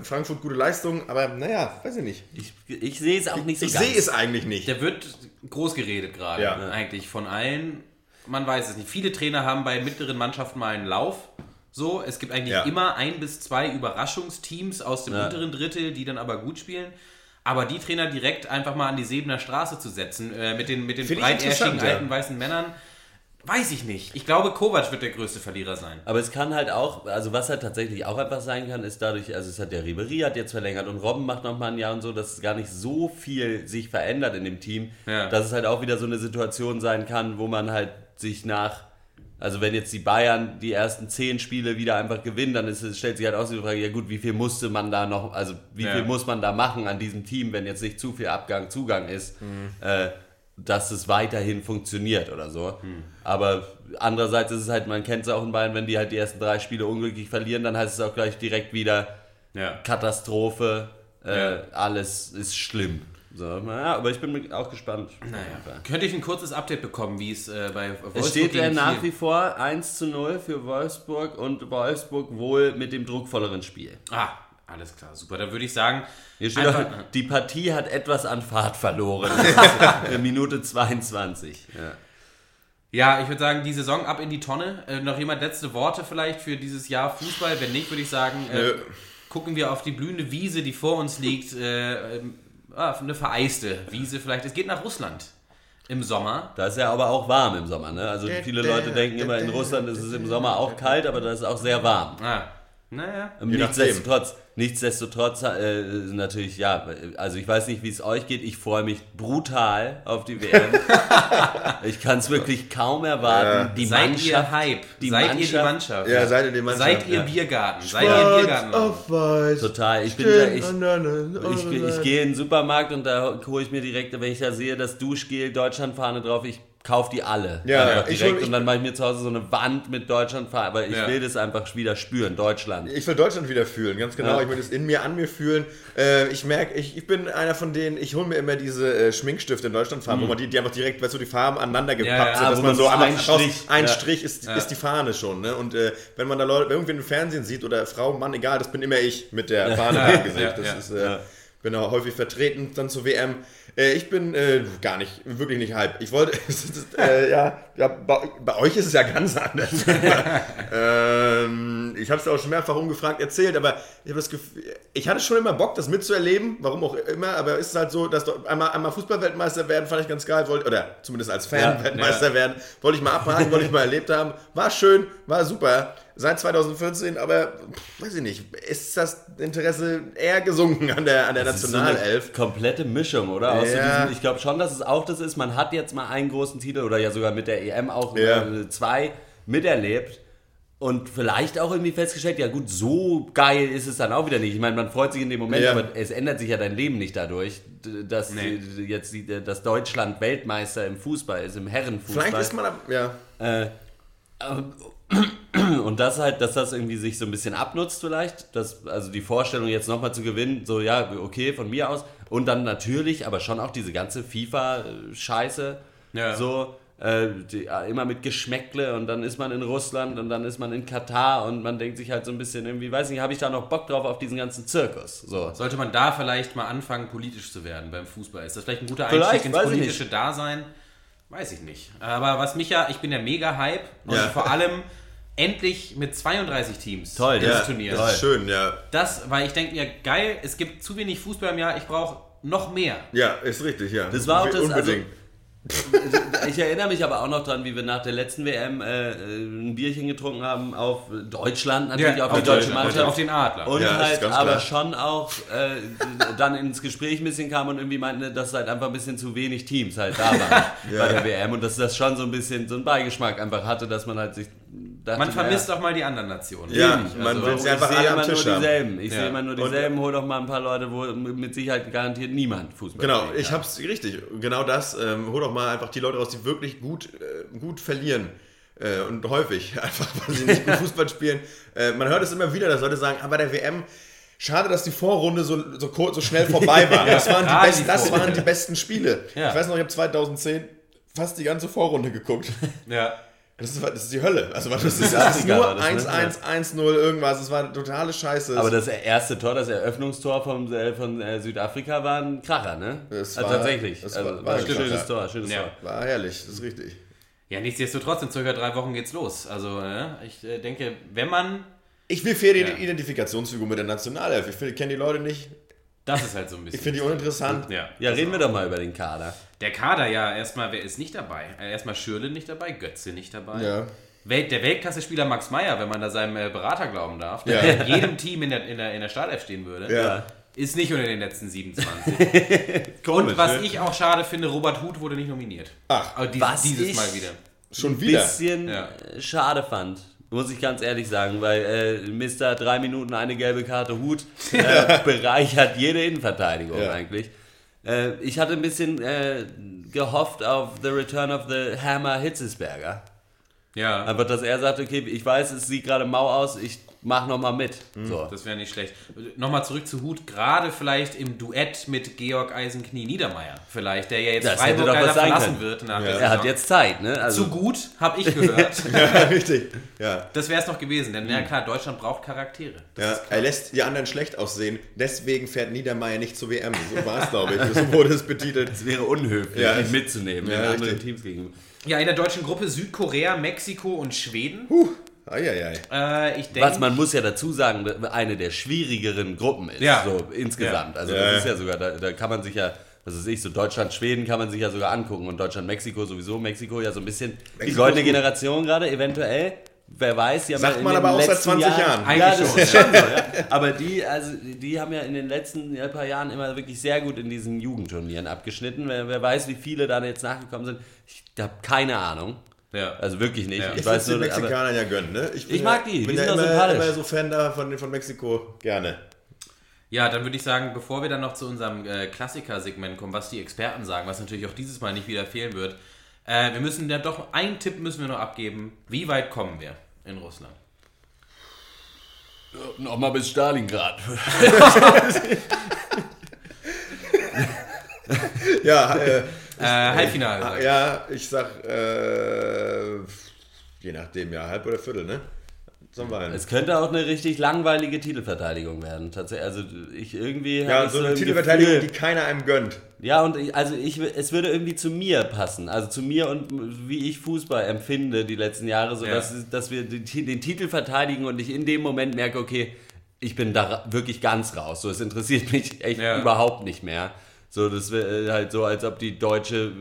[SPEAKER 4] Frankfurt gute Leistung, aber naja, weiß ich nicht.
[SPEAKER 1] Ich, ich sehe es auch nicht so
[SPEAKER 4] Ich
[SPEAKER 1] ganz.
[SPEAKER 4] sehe es eigentlich nicht.
[SPEAKER 3] Der wird groß geredet gerade,
[SPEAKER 4] Ja.
[SPEAKER 3] eigentlich von allen. Man weiß es nicht. Viele Trainer haben bei mittleren Mannschaften mal einen Lauf. So, es gibt eigentlich
[SPEAKER 4] Ja.
[SPEAKER 3] immer ein bis zwei Überraschungsteams aus dem
[SPEAKER 1] Ja.
[SPEAKER 3] unteren Drittel, die dann aber gut spielen. Aber die Trainer direkt einfach mal an die Sebener Straße zu setzen, äh, mit den, mit den
[SPEAKER 4] ich ja.
[SPEAKER 3] alten weißen Männern, weiß ich nicht. Ich glaube, Kovac wird der größte Verlierer sein.
[SPEAKER 1] Aber es kann halt auch, also was halt tatsächlich auch einfach sein kann, ist dadurch, also es hat der Ribery hat jetzt verlängert und Robben macht noch mal ein Jahr und so, dass es gar nicht so viel sich verändert in dem Team,
[SPEAKER 3] Ja.
[SPEAKER 1] dass es halt auch wieder so eine Situation sein kann, wo man halt sich nach, also wenn jetzt die Bayern die ersten zehn Spiele wieder einfach gewinnen, dann ist es, stellt sich halt auch so die Frage, ja gut, wie viel musste man da noch, also wie
[SPEAKER 3] Ja.
[SPEAKER 1] viel muss man da machen an diesem Team, wenn jetzt nicht zu viel Abgang, Zugang ist, äh, dass es weiterhin funktioniert oder so. Aber andererseits ist es halt, man kennt es auch in Bayern, wenn die halt die ersten drei Spiele unglücklich verlieren, dann heißt es auch gleich direkt wieder
[SPEAKER 3] Ja.
[SPEAKER 1] Katastrophe, äh,
[SPEAKER 3] Ja.
[SPEAKER 1] alles ist schlimm. So, naja, aber ich bin auch gespannt.
[SPEAKER 3] Naja. Könnte ich ein kurzes Update bekommen, wie es äh, bei Wolfsburg
[SPEAKER 1] Es steht ja nach
[SPEAKER 3] Kiel-
[SPEAKER 1] wie vor 1 zu 0 für Wolfsburg und Wolfsburg wohl mit dem druckvolleren Spiel.
[SPEAKER 3] Ah, alles klar, super. Dann würde ich sagen,
[SPEAKER 1] Hier steht
[SPEAKER 3] einfach,
[SPEAKER 1] auch, die Partie hat etwas an Fahrt verloren. Minute 22. Ja.
[SPEAKER 3] Ja, ich würde sagen, die Saison ab in die Tonne. Äh, noch jemand letzte Worte vielleicht für dieses Jahr Fußball? Wenn nicht, würde ich sagen, äh, gucken wir auf die blühende Wiese, die vor uns liegt. Äh, ähm, ah, eine vereiste Wiese vielleicht. Es geht nach Russland im Sommer.
[SPEAKER 1] Da ist ja aber auch warm im Sommer. Ne? Also viele Leute denken immer, in Russland ist es im Sommer auch kalt, aber da ist es auch sehr warm.
[SPEAKER 3] Ah, naja.
[SPEAKER 1] Ähm. Nichtsdestotrotz, nichtsdestotrotz äh, natürlich, ja, also ich weiß nicht, wie es euch geht. Ich freue mich brutal auf die WM. ich kann es wirklich kaum erwarten. Die
[SPEAKER 3] Seid
[SPEAKER 1] Mannschaft,
[SPEAKER 3] ihr Hype?
[SPEAKER 1] die
[SPEAKER 3] seid ihr die
[SPEAKER 1] Mannschaft-
[SPEAKER 3] Mannschaft?
[SPEAKER 4] Ja, seid ihr die Mannschaft,
[SPEAKER 3] Seid ihr
[SPEAKER 1] ja.
[SPEAKER 3] Biergarten? Seid ihr Biergarten?
[SPEAKER 4] auf weiß.
[SPEAKER 1] Total. Ich bin da, ich, ich, ich gehe in den Supermarkt und da hole ich mir direkt, wenn ich da sehe, das Duschgel, Deutschlandfahne drauf, ich kaufe die alle.
[SPEAKER 4] Ja,
[SPEAKER 1] Einfach
[SPEAKER 4] ich
[SPEAKER 1] direkt
[SPEAKER 4] hol- ich-
[SPEAKER 1] und dann mache ich mir zu Hause so eine Wand mit Deutschlandfahne, aber ich
[SPEAKER 3] Ja.
[SPEAKER 1] will das einfach wieder spüren, Deutschland.
[SPEAKER 4] Ich will Deutschland wieder fühlen, ganz genau.
[SPEAKER 1] Ja.
[SPEAKER 4] Ich will das in mir, an mir fühlen. Äh, ich merke, ich, ich bin einer von denen, ich hole mir immer diese äh, Schminkstifte in Deutschland fahren, wo man die, die einfach direkt, weißt du, die Farben aneinander gepappt sind, dass man so
[SPEAKER 1] ein Strich-
[SPEAKER 4] ein. Strich ist, ist die Fahne schon. Ne? Und äh, wenn man da Leute, irgendwen im Fernsehen sieht oder Frau, Mann, egal, das bin immer ich mit der Fahne im Gesicht.
[SPEAKER 3] ja,
[SPEAKER 4] Das
[SPEAKER 3] ja.
[SPEAKER 4] ist, bin auch häufig vertreten, dann zur WM. Äh, ich bin äh, gar nicht, wirklich nicht hype. Ich wollte, äh, ja, ja bei, bei euch ist es ja ganz anders. ähm, ich habe es auch schon mehrfach umgefragt erzählt, aber ich das Gefühl, ich hatte schon immer Bock, das mitzuerleben, warum auch immer, aber es ist halt so, dass einmal, einmal Fußballweltmeister werden, fand ich ganz geil, wollte, oder zumindest als Fan
[SPEAKER 1] Ja,
[SPEAKER 4] Weltmeister werden, wollte ich mal abhaken, wollte ich mal erlebt haben. War schön, war super. Seit 2014, aber weiß ich nicht, ist das Interesse eher gesunken an der, an der
[SPEAKER 1] Das ist so eine
[SPEAKER 4] Nationalelf?
[SPEAKER 1] komplette Mischung, oder?
[SPEAKER 4] Ja.
[SPEAKER 1] diesem, ich glaube schon, dass es auch das ist. Man hat jetzt mal einen großen Titel oder ja sogar mit der EM auch
[SPEAKER 4] Ja.
[SPEAKER 1] äh, zwei miterlebt und vielleicht auch irgendwie festgestellt, ja gut, so geil ist es dann auch wieder nicht. Ich meine, man freut sich in dem Moment,
[SPEAKER 4] Ja.
[SPEAKER 1] aber es ändert sich ja dein Leben nicht dadurch, dass
[SPEAKER 3] Nee.
[SPEAKER 1] jetzt dass Deutschland Weltmeister im Fußball ist, im Herrenfußball.
[SPEAKER 4] Vielleicht ist man, ab- ja.
[SPEAKER 1] Und das halt, dass das irgendwie sich so ein bisschen abnutzt vielleicht, dass, also die Vorstellung jetzt nochmal zu gewinnen, so ja, okay, von mir aus. Und dann natürlich, aber schon auch diese ganze FIFA-Scheiße,
[SPEAKER 3] Ja.
[SPEAKER 1] so, äh, die, äh, immer mit Geschmäckle und dann ist man in Russland und dann ist man in Katar und man denkt sich halt so ein bisschen irgendwie, weiß nicht, habe ich da noch Bock drauf auf diesen ganzen Zirkus, so.
[SPEAKER 3] Sollte man da vielleicht mal anfangen, politisch zu werden beim Fußball? Ist das vielleicht ein guter Einstieg ins politische Dasein? Weiß ich nicht. Aber was mich ja, ich bin der Mega-Hype und
[SPEAKER 4] Ja.
[SPEAKER 3] vor allem endlich mit 32 Teams
[SPEAKER 1] Toll,
[SPEAKER 3] dieses
[SPEAKER 1] ja.
[SPEAKER 3] Turnier.
[SPEAKER 4] Das ist schön, ja.
[SPEAKER 3] Das, weil ich denke mir, geil, es gibt zu wenig Fußball im Jahr, ich brauche noch mehr.
[SPEAKER 4] Ja, ist richtig, ja.
[SPEAKER 1] Das war auch das,
[SPEAKER 4] Unbedingt.
[SPEAKER 1] Ich erinnere mich aber auch noch dran, wie wir nach der letzten WM äh, ein Bierchen getrunken haben auf Deutschland, natürlich auf die deutsche Mannschaft.
[SPEAKER 3] auf den Adler.
[SPEAKER 1] Und
[SPEAKER 4] Ja,
[SPEAKER 1] halt aber
[SPEAKER 4] klar.
[SPEAKER 1] schon auch äh, dann ins Gespräch ein bisschen kam und irgendwie meinten, dass halt einfach ein bisschen zu wenig Teams halt da waren bei der WM und dass das schon so ein bisschen so einen Beigeschmack einfach hatte, dass man halt sich
[SPEAKER 3] Man vermisst
[SPEAKER 1] naja,
[SPEAKER 3] auch mal die anderen Nationen.
[SPEAKER 4] Ja,
[SPEAKER 3] Wirklich.
[SPEAKER 4] man
[SPEAKER 3] Also,
[SPEAKER 4] will
[SPEAKER 1] ich
[SPEAKER 4] sie einfach
[SPEAKER 1] sehe
[SPEAKER 4] alle am
[SPEAKER 1] immer
[SPEAKER 4] Tisch
[SPEAKER 1] nur
[SPEAKER 4] haben.
[SPEAKER 1] dieselben. Ich
[SPEAKER 3] Ja.
[SPEAKER 1] sehe immer nur dieselben, hol doch mal ein paar Leute, wo mit Sicherheit garantiert niemand Fußball
[SPEAKER 4] Genau, ich
[SPEAKER 1] kann.
[SPEAKER 4] hab's richtig. Genau das. Ähm, hol doch mal einfach die Leute raus, die wirklich gut, äh, gut verlieren. Äh, und häufig, einfach weil sie nicht gut Fußball spielen. Äh, man hört es immer wieder, dass Leute sagen, aber der WM, Schade, dass die Vorrunde so, so, kurz, so schnell vorbei war. Das waren die, besten, das waren die besten Spiele.
[SPEAKER 3] Ja.
[SPEAKER 4] Ich weiß noch, ich habe 2010 fast die ganze Vorrunde geguckt.
[SPEAKER 3] Ja.
[SPEAKER 4] Das ist, das ist die Hölle. Also das ist, das ist nur
[SPEAKER 1] war das, ne?
[SPEAKER 4] 1-1, 1-0 irgendwas. Das war totale Scheiße.
[SPEAKER 1] Aber das erste Tor, das Eröffnungstor von, äh, von äh, Südafrika war ein Kracher, ne?
[SPEAKER 4] Das
[SPEAKER 1] also
[SPEAKER 4] war-
[SPEAKER 1] tatsächlich.
[SPEAKER 4] das
[SPEAKER 1] also,
[SPEAKER 4] war-
[SPEAKER 1] war, ein schönes Tor, schönes
[SPEAKER 3] Ja.
[SPEAKER 1] Tor.
[SPEAKER 4] war herrlich, das ist richtig.
[SPEAKER 3] Ja, nichtsdestotrotz, in circa drei Wochen geht's los. Also, ne, ich äh, denke, wenn man.
[SPEAKER 4] Ich will faire
[SPEAKER 3] Ja.
[SPEAKER 4] Identifikationsfigur mit der Nationalelf. Ich kenne die Leute nicht.
[SPEAKER 3] Das ist halt so ein bisschen.
[SPEAKER 4] Ich finde die uninteressant.
[SPEAKER 3] ja.
[SPEAKER 1] Ja, reden wir doch mal über den Kader.
[SPEAKER 3] Der Kader, ja, erstmal, wer ist nicht dabei? Äh, Erstmal Schürle nicht dabei, Götze nicht dabei.
[SPEAKER 4] Ja.
[SPEAKER 3] Welt, der Weltklasse-Spieler Max Meyer, wenn man da seinem äh, Berater glauben darf,
[SPEAKER 4] Ja.
[SPEAKER 3] der in jedem Team in der, in der, in der Startelf stehen würde,
[SPEAKER 4] Ja.
[SPEAKER 3] ist nicht unter den letzten 27. Und was
[SPEAKER 1] ne?
[SPEAKER 3] ich auch schade finde, Robert Huth wurde nicht nominiert.
[SPEAKER 4] Ach,
[SPEAKER 3] Aber dies,
[SPEAKER 1] Was
[SPEAKER 3] dieses
[SPEAKER 1] ich-
[SPEAKER 3] Mal wieder.
[SPEAKER 4] schon wieder.
[SPEAKER 1] bisschen
[SPEAKER 3] Ja.
[SPEAKER 1] äh, schade fand. Muss ich ganz ehrlich sagen, weil äh, Mr. drei Minuten eine gelbe Karte Hut äh, bereichert jede Innenverteidigung
[SPEAKER 4] Ja.
[SPEAKER 1] eigentlich. Äh, ich hatte ein bisschen äh, gehofft auf The Return of the Hammer Hitzesberger.
[SPEAKER 3] Ja,
[SPEAKER 1] Einfach, dass er sagt, okay, ich weiß, es sieht gerade mau aus, ich mach noch mal mit.
[SPEAKER 4] Hm.
[SPEAKER 1] So.
[SPEAKER 3] das wäre nicht schlecht. Nochmal zurück zu Huth, gerade vielleicht im Duett mit Georg Eisenknie Niedermeyer. Vielleicht, der ja jetzt
[SPEAKER 1] Das
[SPEAKER 3] Freiburg leider verlassen
[SPEAKER 1] können.
[SPEAKER 3] wird. Nach
[SPEAKER 4] Ja.
[SPEAKER 3] der
[SPEAKER 1] Er hat jetzt Zeit, ne? Also,
[SPEAKER 3] zu gut, habe ich gehört.
[SPEAKER 4] Ja, richtig. Ja.
[SPEAKER 3] Das wäre es noch gewesen, denn
[SPEAKER 1] Hm.
[SPEAKER 3] ja klar, Deutschland braucht Charaktere.
[SPEAKER 4] Ja, er lässt die anderen schlecht aussehen, deswegen fährt Niedermeyer nicht zur WM. So war es, glaube ich. So wurde es betitelt.
[SPEAKER 1] es wäre unhöflich,
[SPEAKER 4] Ja.
[SPEAKER 1] ihn mitzunehmen
[SPEAKER 4] Ja,
[SPEAKER 1] in anderen
[SPEAKER 4] richtig.
[SPEAKER 1] Teams gegenüber.
[SPEAKER 3] Ja, in der deutschen Gruppe Südkorea, Mexiko und Schweden.
[SPEAKER 4] Eieiei.
[SPEAKER 3] Äh, ich denke,
[SPEAKER 1] Was man muss ja dazu sagen, eine der schwierigeren Gruppen ist,
[SPEAKER 3] Ja.
[SPEAKER 1] so insgesamt. Also
[SPEAKER 4] Ja.
[SPEAKER 1] das ist ja sogar, da, da kann man sich ja, was weiß ich, so Deutschland, Schweden kann man sich ja sogar angucken und Deutschland, Mexiko sowieso, Mexiko ja so ein bisschen die
[SPEAKER 4] Mexiko
[SPEAKER 1] goldene
[SPEAKER 4] ist gut.
[SPEAKER 1] Generation gerade, eventuell. Wer weiß, die haben
[SPEAKER 4] Sagt
[SPEAKER 1] ja in
[SPEAKER 4] man
[SPEAKER 1] den
[SPEAKER 4] aber auch seit
[SPEAKER 1] letzten
[SPEAKER 4] 20 Jahren.
[SPEAKER 3] Eigentlich
[SPEAKER 1] Ja, das
[SPEAKER 3] schon,
[SPEAKER 1] ist schon so, ja. Aber die, also, die haben ja in den letzten ja, paar Jahren immer wirklich sehr gut in diesen Jugendturnieren abgeschnitten. Wer, wer weiß, wie viele da jetzt nachgekommen sind. Ich habe keine Ahnung.
[SPEAKER 3] Ja.
[SPEAKER 1] Also wirklich nicht.
[SPEAKER 3] Ja.
[SPEAKER 1] Ich
[SPEAKER 4] Ich
[SPEAKER 1] weiß
[SPEAKER 4] den
[SPEAKER 1] nur, aber,
[SPEAKER 4] Mexikanern ja gönnen, ne? bin
[SPEAKER 1] Ich mag die, die
[SPEAKER 4] bin
[SPEAKER 1] sind
[SPEAKER 4] ja immer,
[SPEAKER 1] sympathisch.
[SPEAKER 4] immer so Fan da von, von Mexiko. Gerne.
[SPEAKER 3] Ja, dann würde ich sagen, bevor wir dann noch zu unserem äh, Klassiker-Segment kommen, was die Experten sagen, was natürlich auch dieses Mal nicht wieder fehlen wird, äh, wir müssen ja doch, einen Tipp müssen wir noch abgeben. Wie weit kommen wir in Russland?
[SPEAKER 1] Nochmal bis Stalingrad.
[SPEAKER 4] Ja, äh,
[SPEAKER 3] Äh, Halbfinale. sag ich.
[SPEAKER 4] ja, ich sag, äh, je nachdem, ja, halb oder Viertel, ne? Sollen wir einen?
[SPEAKER 1] Es könnte auch eine richtig langweilige Titelverteidigung werden. Tatsächlich, also ich irgendwie.
[SPEAKER 4] Ja,
[SPEAKER 1] ich
[SPEAKER 4] so eine
[SPEAKER 1] ein
[SPEAKER 4] Titelverteidigung,
[SPEAKER 1] Gefühl-
[SPEAKER 4] die keiner einem gönnt.
[SPEAKER 1] Ja, und ich, also ich, es würde irgendwie zu mir passen. Also zu mir und wie ich Fußball empfinde die letzten Jahre, so
[SPEAKER 3] Ja.
[SPEAKER 1] dass, dass wir den, den Titel verteidigen und ich in dem Moment merke, okay, ich bin da wirklich ganz raus. So, es interessiert mich echt
[SPEAKER 3] Ja.
[SPEAKER 1] überhaupt nicht mehr. So, das wäre halt so, als ob die deutsche, äh,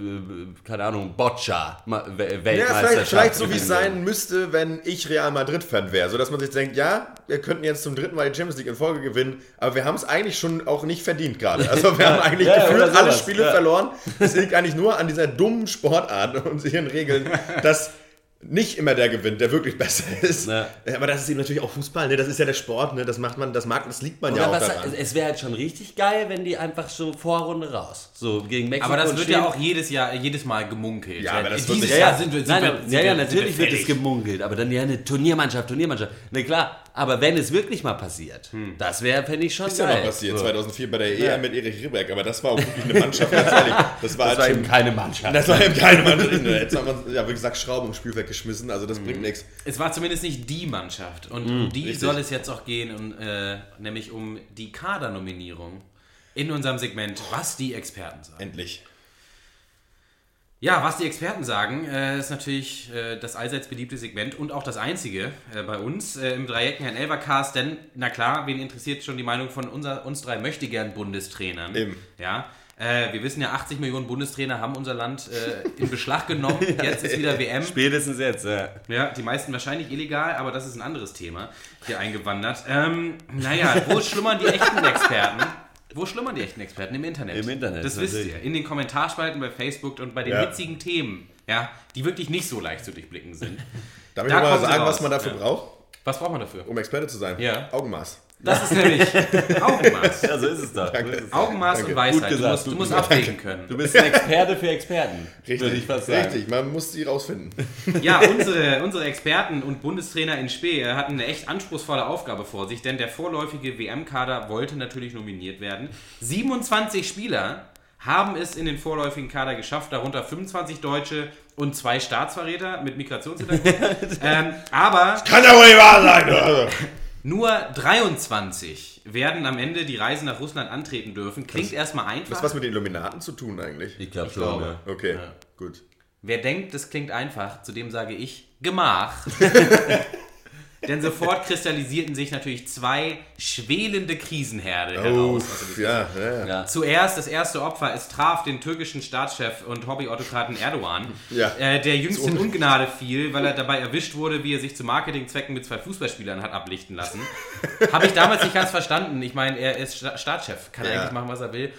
[SPEAKER 1] keine Ahnung, Boccia Ma- We-
[SPEAKER 4] Ja,
[SPEAKER 1] Weltmeisterschaft
[SPEAKER 4] vielleicht, vielleicht so wie es sein müsste, wenn ich Real Madrid-Fan wäre. So dass man sich denkt, ja, wir könnten jetzt zum dritten Mal die Champions League in Folge gewinnen, aber wir haben es eigentlich schon auch nicht verdient gerade. Also wir haben eigentlich
[SPEAKER 1] Ja, ja,
[SPEAKER 4] gefühlt alle Spiele
[SPEAKER 1] ja.
[SPEAKER 4] verloren. Es liegt eigentlich nur an dieser dummen Sportart und ihren Regeln, dass nicht immer der gewinnt, der wirklich besser ist.
[SPEAKER 1] Ja.
[SPEAKER 4] Aber das ist eben natürlich auch Fußball, ne? Das ist ja der Sport, ne? Das macht man, das mag, das liegt man ja
[SPEAKER 1] Oder
[SPEAKER 4] auch
[SPEAKER 1] was,
[SPEAKER 4] daran.
[SPEAKER 1] es wäre halt schon richtig geil, wenn die einfach so Vorrunde raus. So gegen Mexiko.
[SPEAKER 3] Aber das wird ja auch jedes Jahr, jedes Mal gemunkelt.
[SPEAKER 4] Ja, aber das
[SPEAKER 3] Äh,
[SPEAKER 4] wird nicht-
[SPEAKER 3] Jahr sind wir, sind
[SPEAKER 1] Nein,
[SPEAKER 3] wir, sind
[SPEAKER 1] ja,
[SPEAKER 3] wir,
[SPEAKER 1] ja, natürlich
[SPEAKER 3] wir
[SPEAKER 1] wird es gemunkelt, aber dann ja eine Turniermannschaft, Turniermannschaft. Ne, klar, aber wenn es wirklich mal passiert, das wäre, fände ich schon
[SPEAKER 4] Hm. ist ja
[SPEAKER 1] geil.
[SPEAKER 4] noch passiert,
[SPEAKER 1] So.
[SPEAKER 4] 2004 bei der EM
[SPEAKER 1] Ja.
[SPEAKER 4] mit Erich Ribbeck, aber das war auch wirklich eine Mannschaft, ganz ehrlich. Das war,
[SPEAKER 1] Das war
[SPEAKER 4] halt
[SPEAKER 1] eben
[SPEAKER 4] schon,
[SPEAKER 1] keine Mannschaft.
[SPEAKER 4] das war eben keine Mannschaft. Jetzt haben wir, ja, wie gesagt, Schrauben im Spiel weggeschmissen, also das bringt nichts.
[SPEAKER 3] Es war zumindest nicht die Mannschaft. Und
[SPEAKER 1] Mhm,
[SPEAKER 3] um die
[SPEAKER 4] richtig.
[SPEAKER 3] soll es jetzt auch gehen, und, äh, nämlich um die Kadernominierung in unserem Segment, was die Experten sagen.
[SPEAKER 4] Endlich.
[SPEAKER 3] Ja, was die Experten sagen, äh, ist natürlich äh, das allseits beliebte Segment und auch das einzige äh, bei uns im Dreiecken Herrn Elvercast, denn, na klar, wen interessiert schon die Meinung von unser, uns drei möchtegern Bundestrainern?
[SPEAKER 4] Eben.
[SPEAKER 3] Ja, wir wissen ja, 80 Millionen Bundestrainer haben unser Land in Beschlag genommen. Jetzt ist wieder WM.
[SPEAKER 1] Spätestens jetzt, ja.
[SPEAKER 3] Ja, die meisten wahrscheinlich illegal, aber das ist ein anderes Thema hier eingewandert. Ähm, naja, wo schlummern die echten Experten? Wo schlummern die echten Experten? Im Internet.
[SPEAKER 1] Im Internet,
[SPEAKER 3] Das wisst ihr. In den Kommentarspalten bei Facebook und bei den
[SPEAKER 4] Ja.
[SPEAKER 3] witzigen Themen, ja, die wirklich nicht so leicht zu durchblicken sind.
[SPEAKER 4] Darf ich
[SPEAKER 3] Da
[SPEAKER 4] noch mal sagen,
[SPEAKER 3] raus.
[SPEAKER 4] was man dafür
[SPEAKER 3] Ja.
[SPEAKER 4] braucht?
[SPEAKER 3] Was braucht man dafür?
[SPEAKER 4] Um Experte zu sein.
[SPEAKER 3] Ja.
[SPEAKER 4] Augenmaß.
[SPEAKER 3] Das ist nämlich Augenmaß.
[SPEAKER 1] Ja, so ist es doch. Doch.
[SPEAKER 3] Augenmaß
[SPEAKER 4] Danke.
[SPEAKER 3] und Weisheit.
[SPEAKER 1] Gut
[SPEAKER 3] du musst, du musst abwägen können.
[SPEAKER 1] Du bist ein Experte für Experten.
[SPEAKER 4] Richtig,
[SPEAKER 1] Würde ich fast sagen.
[SPEAKER 4] richtig. Man muss die rausfinden.
[SPEAKER 3] Ja, unsere, unsere Experten und Bundestrainer in Spee hatten eine echt anspruchsvolle Aufgabe vor sich, denn der vorläufige WM-Kader wollte natürlich nominiert werden. 27 Spieler haben es in den vorläufigen Kader geschafft, darunter 25 Deutsche und zwei Staatsverräter mit Migrationshintergrund. ähm, aber
[SPEAKER 4] Kann ja wohl nicht wahr sein.
[SPEAKER 3] Nur 23 werden am Ende die Reise nach Russland antreten dürfen. Klingt erstmal
[SPEAKER 4] Das
[SPEAKER 3] einfach.
[SPEAKER 4] hat was mit den Illuminaten zu tun eigentlich.
[SPEAKER 1] Ich glaube schon.
[SPEAKER 3] glaube.
[SPEAKER 1] Ja.
[SPEAKER 4] Okay, gut.
[SPEAKER 3] Wer denkt, das klingt einfach, zu dem sage ich Gemach. Denn sofort kristallisierten sich natürlich zwei schwelende Krisenherde
[SPEAKER 4] Oh,
[SPEAKER 3] heraus. Also
[SPEAKER 4] ja, ja, ja.
[SPEAKER 3] Zuerst das erste Opfer, es traf den türkischen Staatschef und Hobbyautokraten Erdogan, äh, der jüngst in. Ungnade fiel, weil er dabei erwischt wurde, wie er sich zu Marketingzwecken mit zwei Fußballspielern hat ablichten lassen. Habe ich damals nicht ganz verstanden. Ich meine, er ist Sta Staatschef, kann eigentlich machen, was er will.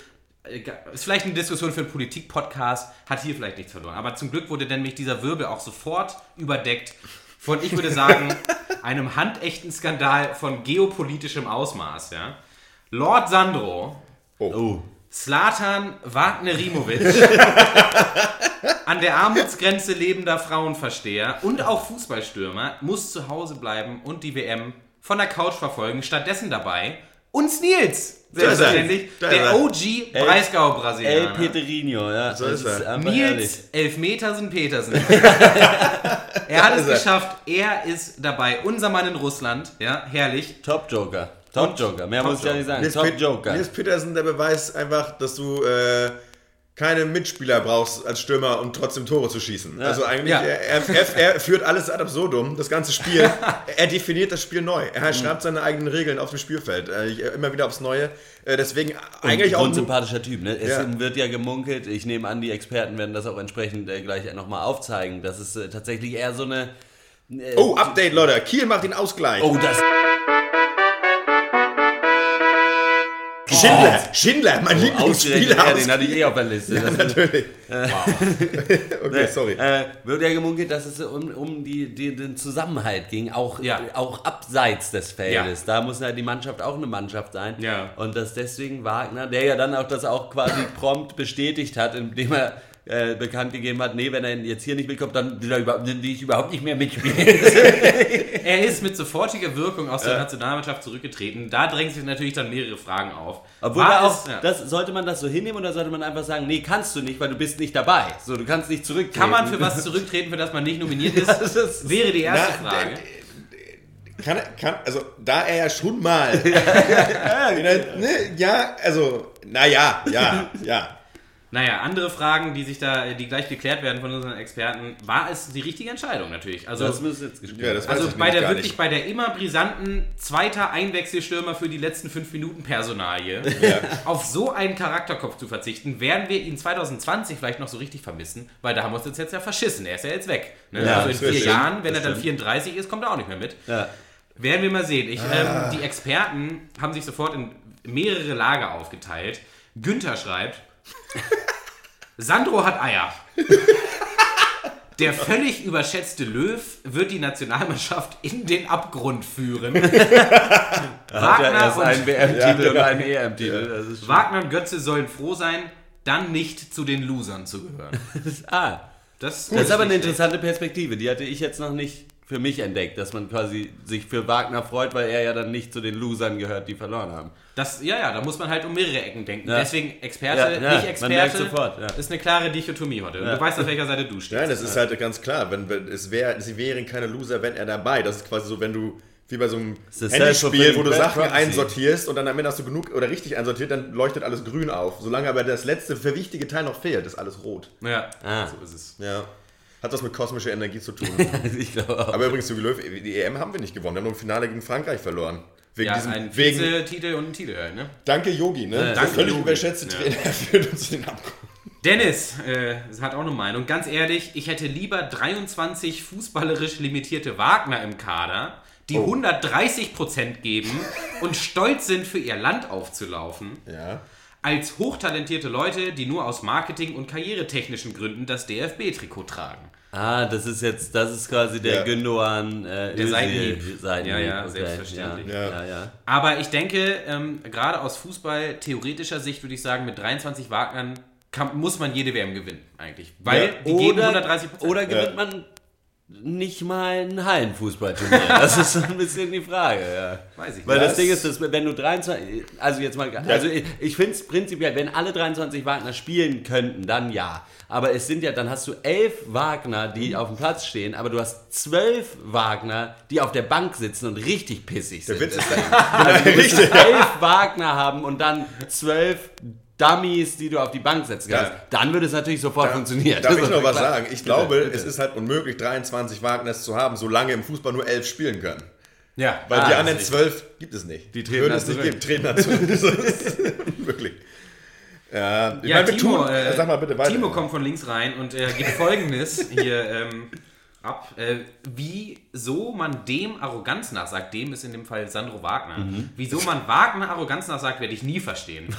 [SPEAKER 3] Äh, Ist vielleicht eine Diskussion für einen Politik-Podcast, hat hier vielleicht nichts verloren. Aber zum Glück wurde nämlich dieser Wirbel auch sofort überdeckt von, ich würde sagen, einem handechten Skandal von geopolitischem Ausmaß. Ja? Lord Sandro,
[SPEAKER 1] Oh.
[SPEAKER 3] Slatan Wagnerimovic, an der Armutsgrenze lebender Frauenversteher und auch Fußballstürmer, muss zu Hause bleiben und die WM von der Couch verfolgen. Stattdessen dabei uns Nils,
[SPEAKER 4] er.
[SPEAKER 3] selbstverständlich, der
[SPEAKER 4] er.
[SPEAKER 3] OG
[SPEAKER 1] El
[SPEAKER 3] Breisgau-Brasilianer.
[SPEAKER 1] Peterinho, ja.
[SPEAKER 4] So ist er.
[SPEAKER 1] ehrlich.
[SPEAKER 3] Nils Elfmetersen Petersen. er hat es geschafft. Er ist dabei. Unser Mann in Russland. Ja, herrlich.
[SPEAKER 1] Top Joker. Top Joker. Mehr muss ich ja nicht sagen.
[SPEAKER 4] Nils,
[SPEAKER 1] Top Joker.
[SPEAKER 4] Nils Petersen, der beweist einfach, dass du äh, keine Mitspieler brauchst als Stürmer, um trotzdem Tore zu schießen. Also eigentlich,
[SPEAKER 3] Ja.
[SPEAKER 4] er, er, er, führt alles ad absurdum, das ganze Spiel. er definiert das Spiel neu. Er schreibt seine eigenen Regeln auf dem Spielfeld. Äh, ich- immer wieder aufs Neue. Äh, deswegen eigentlich auch...
[SPEAKER 1] ein sympathischer Typ. Ne? Es
[SPEAKER 4] Ja.
[SPEAKER 1] wird ja gemunkelt, ich nehme an, die Experten werden das auch entsprechend äh, gleich nochmal aufzeigen, dass es äh, tatsächlich eher so eine... Äh,
[SPEAKER 4] Oh, Update, Leute. Kiel macht den Ausgleich.
[SPEAKER 1] oh, das...
[SPEAKER 4] Schindler, Schindler, mein
[SPEAKER 1] Ausgerechnet
[SPEAKER 4] Lieblingsspieler.
[SPEAKER 1] er,
[SPEAKER 4] aus-
[SPEAKER 1] den hatte ich eh auf der Liste. Das-
[SPEAKER 4] Natürlich. okay, sorry.
[SPEAKER 1] Äh, wird ja gemunkelt, dass es um, um die, die, den Zusammenhalt ging, auch,
[SPEAKER 3] Ja.
[SPEAKER 1] auch abseits des Feldes. Da muss ja die Mannschaft auch eine Mannschaft sein.
[SPEAKER 3] Ja.
[SPEAKER 1] Und dass deswegen Wagner, der ja dann auch das auch quasi prompt bestätigt hat, indem er äh, bekannt gegeben hat, nee, wenn er jetzt hier nicht mitkommt, dann will, er überhaupt, will ich überhaupt nicht mehr mitspielen.
[SPEAKER 3] Er ist mit sofortiger Wirkung aus der Nationalmannschaft zurückgetreten. Da drängen sich natürlich dann mehrere Fragen auf.
[SPEAKER 1] Obwohl er auch,
[SPEAKER 3] ja.
[SPEAKER 1] das, sollte man das so hinnehmen oder sollte man einfach sagen, nee, kannst du nicht, weil du bist nicht dabei. So, du kannst nicht zurücktreten.
[SPEAKER 3] Kann man für was zurücktreten, für das man nicht nominiert ist?
[SPEAKER 1] das ist-
[SPEAKER 3] wäre die erste
[SPEAKER 4] Na,
[SPEAKER 3] Frage.
[SPEAKER 4] Kann, er- kann, also, da er ja schon mal. ja, ne, ja, also, naja, ja, ja.
[SPEAKER 3] Naja, andere Fragen, die sich da, die gleich geklärt werden von unseren Experten. War es die richtige Entscheidung natürlich? Also,
[SPEAKER 1] Das müsste jetzt gespielt
[SPEAKER 4] Ja, das
[SPEAKER 3] also
[SPEAKER 4] ich
[SPEAKER 3] bei der wirklich
[SPEAKER 4] nicht.
[SPEAKER 3] bei der immer brisanten zweiter Einwechselstürmer für die letzten fünf Minuten Personalie auf so einen Charakterkopf zu verzichten, werden wir ihn 2020 vielleicht noch so richtig vermissen, weil da haben wir uns jetzt ja verschissen. Er ist ja jetzt weg. Ne?
[SPEAKER 1] Ja,
[SPEAKER 3] also in vier
[SPEAKER 4] schön.
[SPEAKER 3] Jahren, wenn
[SPEAKER 1] Das
[SPEAKER 3] er dann
[SPEAKER 1] stimmt.
[SPEAKER 3] 34 ist, kommt er auch nicht mehr mit.
[SPEAKER 1] Ja.
[SPEAKER 3] Werden wir mal sehen. Ich,
[SPEAKER 4] Ah.
[SPEAKER 3] ähm, die Experten haben sich sofort in mehrere Lager aufgeteilt. Günther schreibt, Sandro hat Eier. Der völlig überschätzte Löw wird die Nationalmannschaft in den Abgrund führen.
[SPEAKER 1] Ja
[SPEAKER 3] Wagner,
[SPEAKER 1] erst einen
[SPEAKER 3] und,
[SPEAKER 1] WM-Titel und einen EM-Titel.
[SPEAKER 3] Wagner und Götze sollen froh sein, dann nicht zu den Losern zu gehören.
[SPEAKER 1] Ah,
[SPEAKER 3] Das,
[SPEAKER 1] das ist aber eine interessante Perspektive. Die hatte ich jetzt noch nicht für mich entdeckt, dass man quasi sich für Wagner freut, weil er ja dann nicht zu den Losern gehört, die verloren haben.
[SPEAKER 3] Das, ja, ja, da muss man halt um mehrere Ecken denken.
[SPEAKER 1] Ja.
[SPEAKER 3] Deswegen Experte,
[SPEAKER 1] Ja, ja,
[SPEAKER 3] nicht
[SPEAKER 1] man merkt
[SPEAKER 3] Experte.
[SPEAKER 1] sofort, ja.
[SPEAKER 3] Ist eine klare Dichotomie heute. Du weißt, auf welcher Seite du stehst.
[SPEAKER 4] Nein, das ist halt ganz klar. Wenn, wenn, es wär, sie wären keine Loser, wenn er dabei. Das ist quasi so, wenn du wie bei so einem Handyspiel, wo du Sachen
[SPEAKER 1] prophecy.
[SPEAKER 4] einsortierst und dann am Ende hast du genug oder richtig einsortiert, dann leuchtet alles grün auf. Solange aber das letzte, für wichtige Teil noch fehlt, ist alles rot.
[SPEAKER 3] Ja,
[SPEAKER 1] Ah.
[SPEAKER 3] so ist es.
[SPEAKER 4] Ja. Hat was mit kosmischer Energie zu tun.
[SPEAKER 1] ich glaube auch.
[SPEAKER 4] aber übrigens, Jogi Löw, die EM haben wir nicht gewonnen. Wir haben nur im Finale gegen Frankreich verloren. Wegen
[SPEAKER 3] Ja,
[SPEAKER 4] diesem,
[SPEAKER 3] ein
[SPEAKER 4] wegen,
[SPEAKER 3] Vize-Titel und ein Titel ne?
[SPEAKER 4] danke Yogi, ne? Der
[SPEAKER 3] danke,
[SPEAKER 4] völlig überschätzte
[SPEAKER 3] Ja.
[SPEAKER 4] Trainer führt uns den Abgrund.
[SPEAKER 3] Dennis äh, hat auch eine Meinung. Ganz ehrlich, ich hätte lieber 23 fußballerisch limitierte Wagner im Kader, die
[SPEAKER 4] Oh.
[SPEAKER 3] 130% geben und stolz sind, für ihr Land aufzulaufen,
[SPEAKER 4] Ja.
[SPEAKER 3] als hochtalentierte Leute, die nur aus Marketing- und karrieretechnischen Gründen das DFB-Trikot tragen.
[SPEAKER 1] Ah, das ist jetzt, das ist quasi der
[SPEAKER 4] Ja.
[SPEAKER 1] Gündogan äh,
[SPEAKER 3] Der Seitenhieb.
[SPEAKER 1] Seitenhieb.
[SPEAKER 3] Ja, ja,
[SPEAKER 1] okay.
[SPEAKER 3] selbstverständlich.
[SPEAKER 1] Ja, ja.
[SPEAKER 3] Aber ich denke, ähm, gerade aus Fußball-theoretischer Sicht würde ich sagen, mit 23 Wagnern kann, muss man jede WM gewinnen, eigentlich. Weil die geben 130
[SPEAKER 1] oder gewinnt man nicht mal ein Hallenfußballturnier? Das ist so ein bisschen die Frage, ja.
[SPEAKER 3] Weiß ich
[SPEAKER 1] Weil
[SPEAKER 3] nicht.
[SPEAKER 1] das Ding ist, dass wenn du 23, also jetzt mal, also ich, ich finde es prinzipiell, wenn alle 23 Wagner spielen könnten, dann ja. Aber es sind ja, dann hast du elf Wagner, die auf dem Platz stehen, aber du hast zwölf Wagner, die auf der Bank sitzen und richtig pissig sind.
[SPEAKER 4] Der Witz ist
[SPEAKER 1] Also du musst elf Wagner haben und dann zwölf Dummies, die du auf die Bank setzen kannst.
[SPEAKER 4] Ja.
[SPEAKER 1] Dann würde es natürlich sofort funktionieren.
[SPEAKER 4] Darf
[SPEAKER 1] Das
[SPEAKER 4] ich noch was
[SPEAKER 1] klar.
[SPEAKER 4] sagen? Ich glaube, es ist halt unmöglich, 23 Wagners zu haben, solange im Fußball nur 11 spielen können.
[SPEAKER 3] Ja,
[SPEAKER 4] Weil
[SPEAKER 1] Ah,
[SPEAKER 4] die anderen
[SPEAKER 1] ist
[SPEAKER 4] 12 gibt es nicht.
[SPEAKER 1] Die treten
[SPEAKER 4] Würde es nicht geben, treten zurück. Das ist Wirklich. Ja, ich
[SPEAKER 3] Ja,
[SPEAKER 4] meine,
[SPEAKER 3] Timo,
[SPEAKER 4] tun,
[SPEAKER 3] äh,
[SPEAKER 4] sag mal bitte weiter.
[SPEAKER 3] Timo kommt von links rein und äh, gibt folgendes hier ähm, ab. Äh, wieso man dem Arroganz nachsagt, dem ist in dem Fall Sandro Wagner.
[SPEAKER 4] Mhm.
[SPEAKER 3] Wieso man Wagner Arroganz nachsagt, werde ich nie verstehen.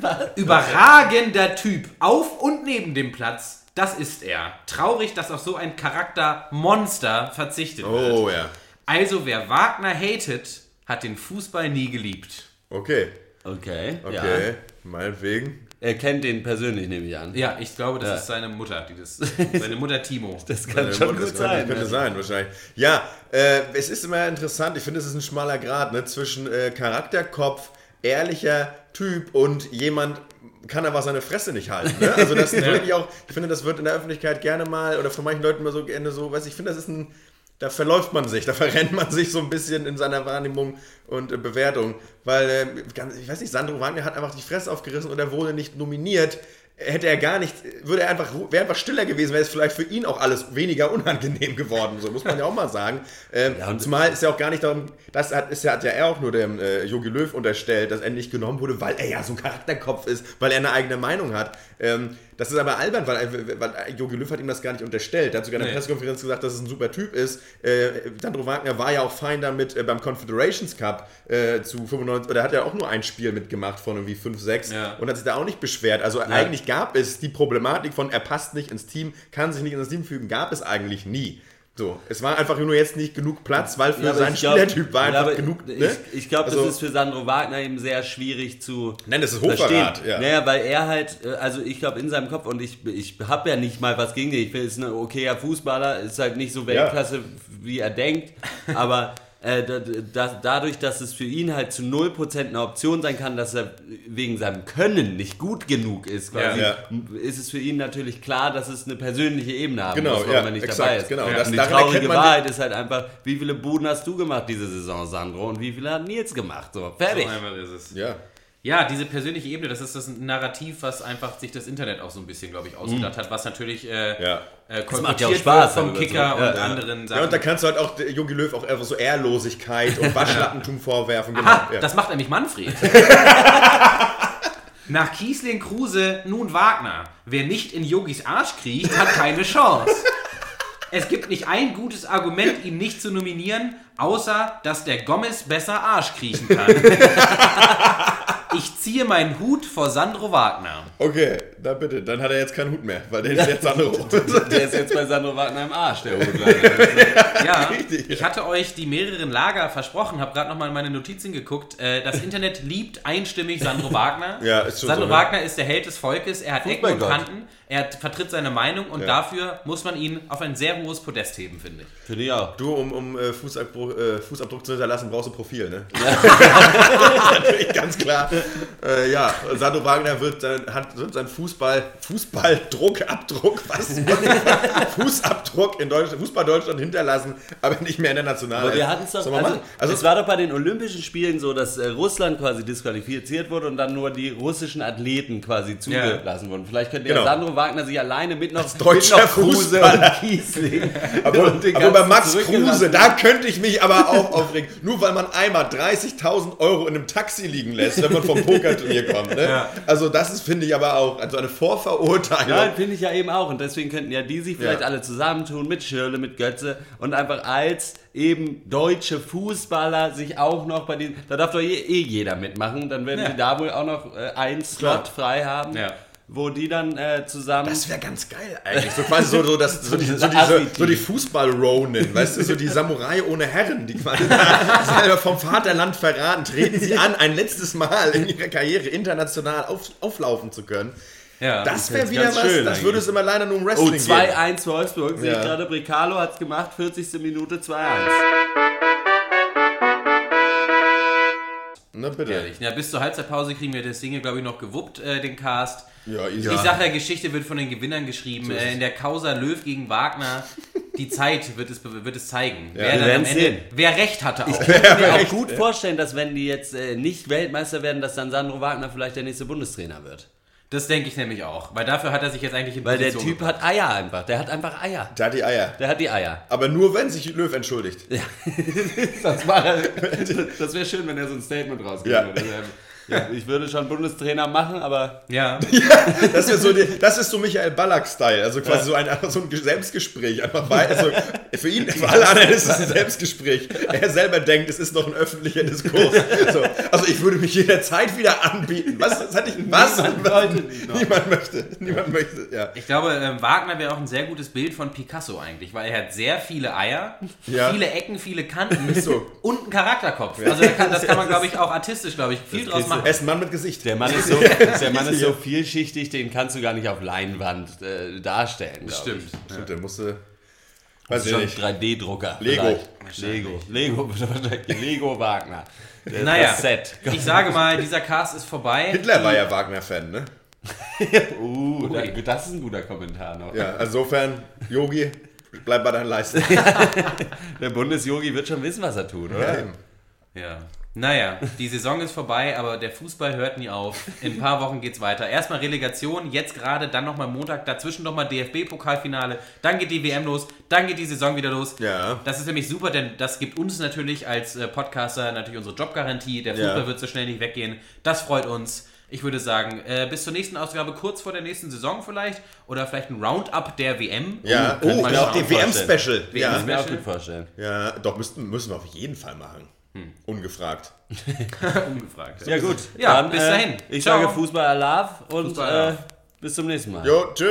[SPEAKER 3] Überragender Typ. Auf und neben dem Platz. Das ist er. Traurig, dass auf so ein Charaktermonster verzichtet wird.
[SPEAKER 4] Oh ja.
[SPEAKER 3] Also, wer Wagner hatet, hat den Fußball nie geliebt.
[SPEAKER 4] Okay.
[SPEAKER 1] Okay,
[SPEAKER 4] Okay.
[SPEAKER 1] ja.
[SPEAKER 4] Meinetwegen.
[SPEAKER 1] Er kennt den persönlich, nehme ich an.
[SPEAKER 3] Ja, ich glaube, das
[SPEAKER 1] Ja.
[SPEAKER 3] ist seine Mutter, die das, seine Mutter Timo.
[SPEAKER 1] Das kann
[SPEAKER 4] Äh,
[SPEAKER 1] schon
[SPEAKER 4] das
[SPEAKER 1] gut
[SPEAKER 4] könnte,
[SPEAKER 1] sein.
[SPEAKER 4] Könnte
[SPEAKER 1] ne?
[SPEAKER 4] sein, wahrscheinlich. Ja, äh, es ist immer interessant. Ich finde, es ist ein schmaler Grad ne, zwischen äh, Charakterkopf, ehrlicher Typ und jemand kann aber seine Fresse nicht halten. Ne? Also das ist wirklich auch, ich finde, das wird in der Öffentlichkeit gerne mal oder von manchen Leuten immer so gerne so, weiß ich, ich finde, das ist ein, da verläuft man sich, da verrennt man sich so ein bisschen in seiner Wahrnehmung und äh, Bewertung, weil, äh, ganz, ich weiß nicht, Sandro Wagner hat einfach die Fresse aufgerissen und er wurde nicht nominiert. Hätte er gar nicht, würde er einfach, wäre einfach stiller gewesen, wäre es vielleicht für ihn auch alles weniger unangenehm geworden. So muss man ja auch mal sagen. Ähm,
[SPEAKER 1] Ja, und-
[SPEAKER 4] zumal ist ja auch gar nicht darum, das hat, ist ja, hat ja er auch nur dem äh, Jogi Löw unterstellt, dass er nicht genommen wurde, weil er ja so ein Charakterkopf ist, weil er eine eigene Meinung hat. Ähm, das ist aber albern, weil, weil Jogi Löw hat ihm das gar nicht unterstellt. Er hat sogar in der
[SPEAKER 3] Nee.
[SPEAKER 4] Pressekonferenz gesagt, dass es ein super Typ ist. Äh, Sandro Wagner war ja auch fein damit äh, beim Confederations Cup äh, zu 95, oder hat ja auch nur ein Spiel mitgemacht von irgendwie 5, 6
[SPEAKER 3] Ja.
[SPEAKER 4] und hat sich da auch nicht beschwert. Also eigentlich gab es die Problematik von, er passt nicht ins Team, kann sich nicht ins Team fügen, gab es eigentlich nie. So, es war einfach nur jetzt nicht genug Platz, weil für
[SPEAKER 1] Ja,
[SPEAKER 4] seinen
[SPEAKER 1] ich
[SPEAKER 4] Spielertyp war
[SPEAKER 1] ja,
[SPEAKER 4] einfach
[SPEAKER 1] aber
[SPEAKER 4] genug.
[SPEAKER 1] Ich,
[SPEAKER 4] Ne?
[SPEAKER 1] ich glaube,
[SPEAKER 4] Also-
[SPEAKER 1] das ist für Sandro Wagner eben sehr schwierig zu
[SPEAKER 4] Nein, das ist
[SPEAKER 1] verstehen.
[SPEAKER 4] Ja.
[SPEAKER 1] Naja, weil er halt, äh, also ich glaube in seinem Kopf, und ich, ich habe ja nicht mal was gegen den, ich ist ein okayer Fußballer, ist halt nicht so Weltklasse, wie er denkt, aber äh, da, da, dadurch, dass es für ihn halt zu 0% eine Option sein kann, dass er wegen seinem Können nicht gut genug ist, quasi,
[SPEAKER 4] Ja.
[SPEAKER 1] ist es für ihn natürlich klar, dass es eine persönliche Ebene haben
[SPEAKER 4] Genau,
[SPEAKER 1] muss, warum
[SPEAKER 4] ja,
[SPEAKER 1] er nicht
[SPEAKER 4] exakt,
[SPEAKER 1] dabei ist.
[SPEAKER 4] genau.
[SPEAKER 1] Und
[SPEAKER 4] Das-
[SPEAKER 1] die traurige
[SPEAKER 4] man
[SPEAKER 1] Wahrheit ist halt einfach, wie viele Buden hast du gemacht diese Saison, Sandro, und wie viele hat Nils gemacht? So, fertig.
[SPEAKER 3] So einfach ist es.
[SPEAKER 4] ja.
[SPEAKER 3] Ja, diese persönliche Ebene, das ist das Narrativ, was einfach sich das Internet auch so ein bisschen, glaube ich, ausgedacht hat, was natürlich äh,
[SPEAKER 4] Ja.
[SPEAKER 3] äh,
[SPEAKER 1] Das macht ja auch Spaß,
[SPEAKER 3] vom Kicker
[SPEAKER 1] reden.
[SPEAKER 3] und
[SPEAKER 1] Ja, ja.
[SPEAKER 3] anderen
[SPEAKER 4] Ja, und da
[SPEAKER 3] Sachen.
[SPEAKER 4] kannst du halt auch Jogi Löw auch einfach so Ehrlosigkeit und Waschlappentum vorwerfen. Genau.
[SPEAKER 3] Aha,
[SPEAKER 4] ja.
[SPEAKER 3] das macht nämlich Manfred. Nach Kiesling, Kruse, nun Wagner. Wer nicht in Yogis Arsch kriecht, hat keine Chance. Es gibt nicht ein gutes Argument, ihn nicht zu nominieren, außer, dass der Gomez besser Arsch kriechen kann. Ich ziehe meinen Hut vor Sandro Wagner.
[SPEAKER 4] Okay, da bitte, dann hat er jetzt keinen Hut mehr, weil der ist jetzt Sandro.
[SPEAKER 1] Der ist jetzt bei Sandro Wagner im Arsch, der Hut. leider.
[SPEAKER 3] Ja,
[SPEAKER 4] Richtig,
[SPEAKER 3] ich hatte euch die mehreren Lager versprochen, habe gerade nochmal in meine Notizen geguckt. Äh, Das Internet liebt einstimmig Sandro Wagner.
[SPEAKER 4] Ja, ist schon
[SPEAKER 3] Sandro
[SPEAKER 4] so, ne?
[SPEAKER 3] Wagner ist der Held des Volkes, er hat Ecken und. Kanten, er vertritt seine Meinung und
[SPEAKER 4] Ja.
[SPEAKER 3] dafür muss man ihn auf ein sehr hohes Podest heben, finde ich.
[SPEAKER 1] Finde ich auch.
[SPEAKER 4] Du, um, um äh, Fußabdruck, äh, Fußabdruck zu hinterlassen, brauchst du Profil, ne? Natürlich, ganz klar. Äh, ja, Sandro Wagner wird, sein- hat, wird sein Fußball, Fußballdruck, Abdruck, was? Fußabdruck in Deutschland, Fußball Deutschland hinterlassen, aber nicht mehr in der Nationalelf.
[SPEAKER 1] Aber wir hatten es doch,
[SPEAKER 4] Sollen wir
[SPEAKER 1] also,
[SPEAKER 4] machen? also
[SPEAKER 1] es war doch bei den Olympischen Spielen so, dass äh, Russland quasi disqualifiziert wurde und dann nur die russischen Athleten quasi zugelassen wurden. Vielleicht könnte
[SPEAKER 4] Genau.
[SPEAKER 1] ja Sandro Wagner sich alleine mit noch,
[SPEAKER 4] deutscher
[SPEAKER 1] mit noch Kruse
[SPEAKER 4] Fußballer.
[SPEAKER 1] und Kiesling
[SPEAKER 4] Aber,
[SPEAKER 1] und
[SPEAKER 4] aber bei Max. Kruse, da könnte ich mich aber auch aufregen. Nur weil man einmal 30.000 Euro in einem Taxi liegen lässt, wenn man vom Pokerturnier kommt. Ne? Also das ist, finde ich, aber auch also eine Vorverurteilung.
[SPEAKER 1] Ja, finde ich ja eben auch. Und deswegen könnten ja die sich vielleicht
[SPEAKER 4] Ja.
[SPEAKER 1] alle zusammentun mit Schirle, mit Götze und einfach als eben deutsche Fußballer sich auch noch bei den. Da darf doch eh, eh jeder mitmachen. Dann werden
[SPEAKER 3] Ja.
[SPEAKER 1] sie da wohl auch noch äh, einen Slot
[SPEAKER 4] Klar.
[SPEAKER 1] frei haben.
[SPEAKER 3] Ja.
[SPEAKER 1] Wo die dann äh, zusammen.
[SPEAKER 4] Das wäre ganz geil eigentlich. So quasi so, so, das, so, die, so,
[SPEAKER 1] diese
[SPEAKER 4] so die Fußball-Ronin, weißt du, so die Samurai ohne Herren, die quasi selber vom Vaterland verraten, treten sie an, ein letztes Mal in ihrer Karriere international auf, auflaufen zu können.
[SPEAKER 3] Ja.
[SPEAKER 4] Das wäre wieder was,
[SPEAKER 1] schön
[SPEAKER 4] das würde es immer leider nur im
[SPEAKER 1] Oh,
[SPEAKER 4] Wrestling geben.
[SPEAKER 1] 2-1 Wolfsburg, sehe ich
[SPEAKER 4] Ja.
[SPEAKER 1] gerade. Bricalo hat es gemacht, 40. Minute 2-1.
[SPEAKER 4] Na bitte.
[SPEAKER 3] Ehrlich. Ja, bis zur Halbzeitpause kriegen wir das Ding, glaube ich, noch gewuppt, äh, den Cast.
[SPEAKER 4] Ja, easy.
[SPEAKER 3] Die Sache der Geschichte wird von den Gewinnern geschrieben. äh, in der Causa Löw gegen Wagner. Die Zeit wird es, wird es zeigen. wer,
[SPEAKER 1] wir
[SPEAKER 3] dann am
[SPEAKER 1] werden's
[SPEAKER 3] Ende,
[SPEAKER 1] sehen.
[SPEAKER 3] wer recht hatte auch.
[SPEAKER 1] Ich kann mir auch gut vorstellen, dass wenn die jetzt äh, nicht Weltmeister werden, dass dann Sandro Wagner vielleicht der nächste Bundestrainer wird.
[SPEAKER 3] Das denke ich nämlich auch. Weil dafür hat er sich jetzt eigentlich in
[SPEAKER 1] Weil der
[SPEAKER 3] Position
[SPEAKER 1] Typ hat Eier einfach. Der hat einfach Eier.
[SPEAKER 4] Da hat die Eier.
[SPEAKER 1] Der hat die Eier.
[SPEAKER 4] Aber nur wenn sich Löw entschuldigt.
[SPEAKER 1] Das, war- das wäre schön, wenn er so ein Statement rausgibt.
[SPEAKER 4] Ja.
[SPEAKER 1] Ja, ich würde schon Bundestrainer machen, aber
[SPEAKER 3] Ja.
[SPEAKER 4] Das ist so, die, das ist so Michael Ballack-Style. Also quasi so, ein, so ein Selbstgespräch. Einfach weil, also für ihn, für alle anderen ist es ein Selbstgespräch. Er selber denkt, es ist noch ein öffentlicher Diskurs. So, also ich würde mich jederzeit wieder anbieten. Was? Das hatte ich, was?
[SPEAKER 1] Niemand noch.
[SPEAKER 4] Niemand möchte. Niemand möchte, ja.
[SPEAKER 3] Ich glaube, ähm, Wagner wäre auch ein sehr gutes Bild von Picasso eigentlich, weil er hat sehr viele Eier,
[SPEAKER 4] Ja.
[SPEAKER 3] viele Ecken, viele Kanten
[SPEAKER 4] so.
[SPEAKER 3] und einen Charakterkopf. Also da kann, das kann man, glaube ich, auch artistisch, glaube ich, viel draus machen.
[SPEAKER 4] Er ist ein Mann mit Gesicht.
[SPEAKER 1] der Mann ist so, der Mann ist so vielschichtig, den kannst du gar nicht auf Leinwand äh, darstellen.
[SPEAKER 3] Stimmt.
[SPEAKER 4] Stimmt, der musste. Weiß ich nicht.
[SPEAKER 1] 3D-Drucker.
[SPEAKER 4] Lego.
[SPEAKER 1] Lego. Lego. Lego Wagner. Das
[SPEAKER 3] Naja,
[SPEAKER 1] Set.
[SPEAKER 3] ich sage mal, dieser Cast ist vorbei.
[SPEAKER 4] Hitler war ja Wagner-Fan, ne?
[SPEAKER 1] Uh, da- das ist ein guter Kommentar noch.
[SPEAKER 4] Ja, insofern, Yogi, bleib bei deinen Leisten.
[SPEAKER 1] Der Bundesjogi wird schon wissen, was er tut, oder?
[SPEAKER 3] Ja. Naja, die Saison ist vorbei, aber der Fußball hört nie auf. In ein paar Wochen geht's weiter. Erstmal Relegation, jetzt gerade, dann nochmal Montag, dazwischen nochmal DFB-Pokalfinale, dann geht die WM los, dann geht die Saison wieder los.
[SPEAKER 4] Ja.
[SPEAKER 3] Das ist nämlich super, denn das gibt uns natürlich als äh, Podcaster natürlich unsere Jobgarantie. Der Fußball
[SPEAKER 4] Ja.
[SPEAKER 3] wird so schnell nicht weggehen. Das freut uns. Ich würde sagen, äh, bis zur nächsten Ausgabe, kurz vor der nächsten Saison vielleicht, oder vielleicht ein Roundup der WM.
[SPEAKER 4] Ja, oh,
[SPEAKER 1] sich
[SPEAKER 4] auch die. WM-Special.
[SPEAKER 1] Das
[SPEAKER 4] Ja.
[SPEAKER 1] kann ich mir auch gut vorstellen.
[SPEAKER 4] ja, doch, müssten, müssen wir auf jeden Fall machen. Ungefragt.
[SPEAKER 3] Ungefragt.
[SPEAKER 1] Ja, gut.
[SPEAKER 3] Ja, bis dahin.
[SPEAKER 1] ich
[SPEAKER 3] Ciao.
[SPEAKER 1] sage Fußball Alav und
[SPEAKER 3] Fußball
[SPEAKER 1] äh, bis zum nächsten Mal.
[SPEAKER 4] Jo, tschüss.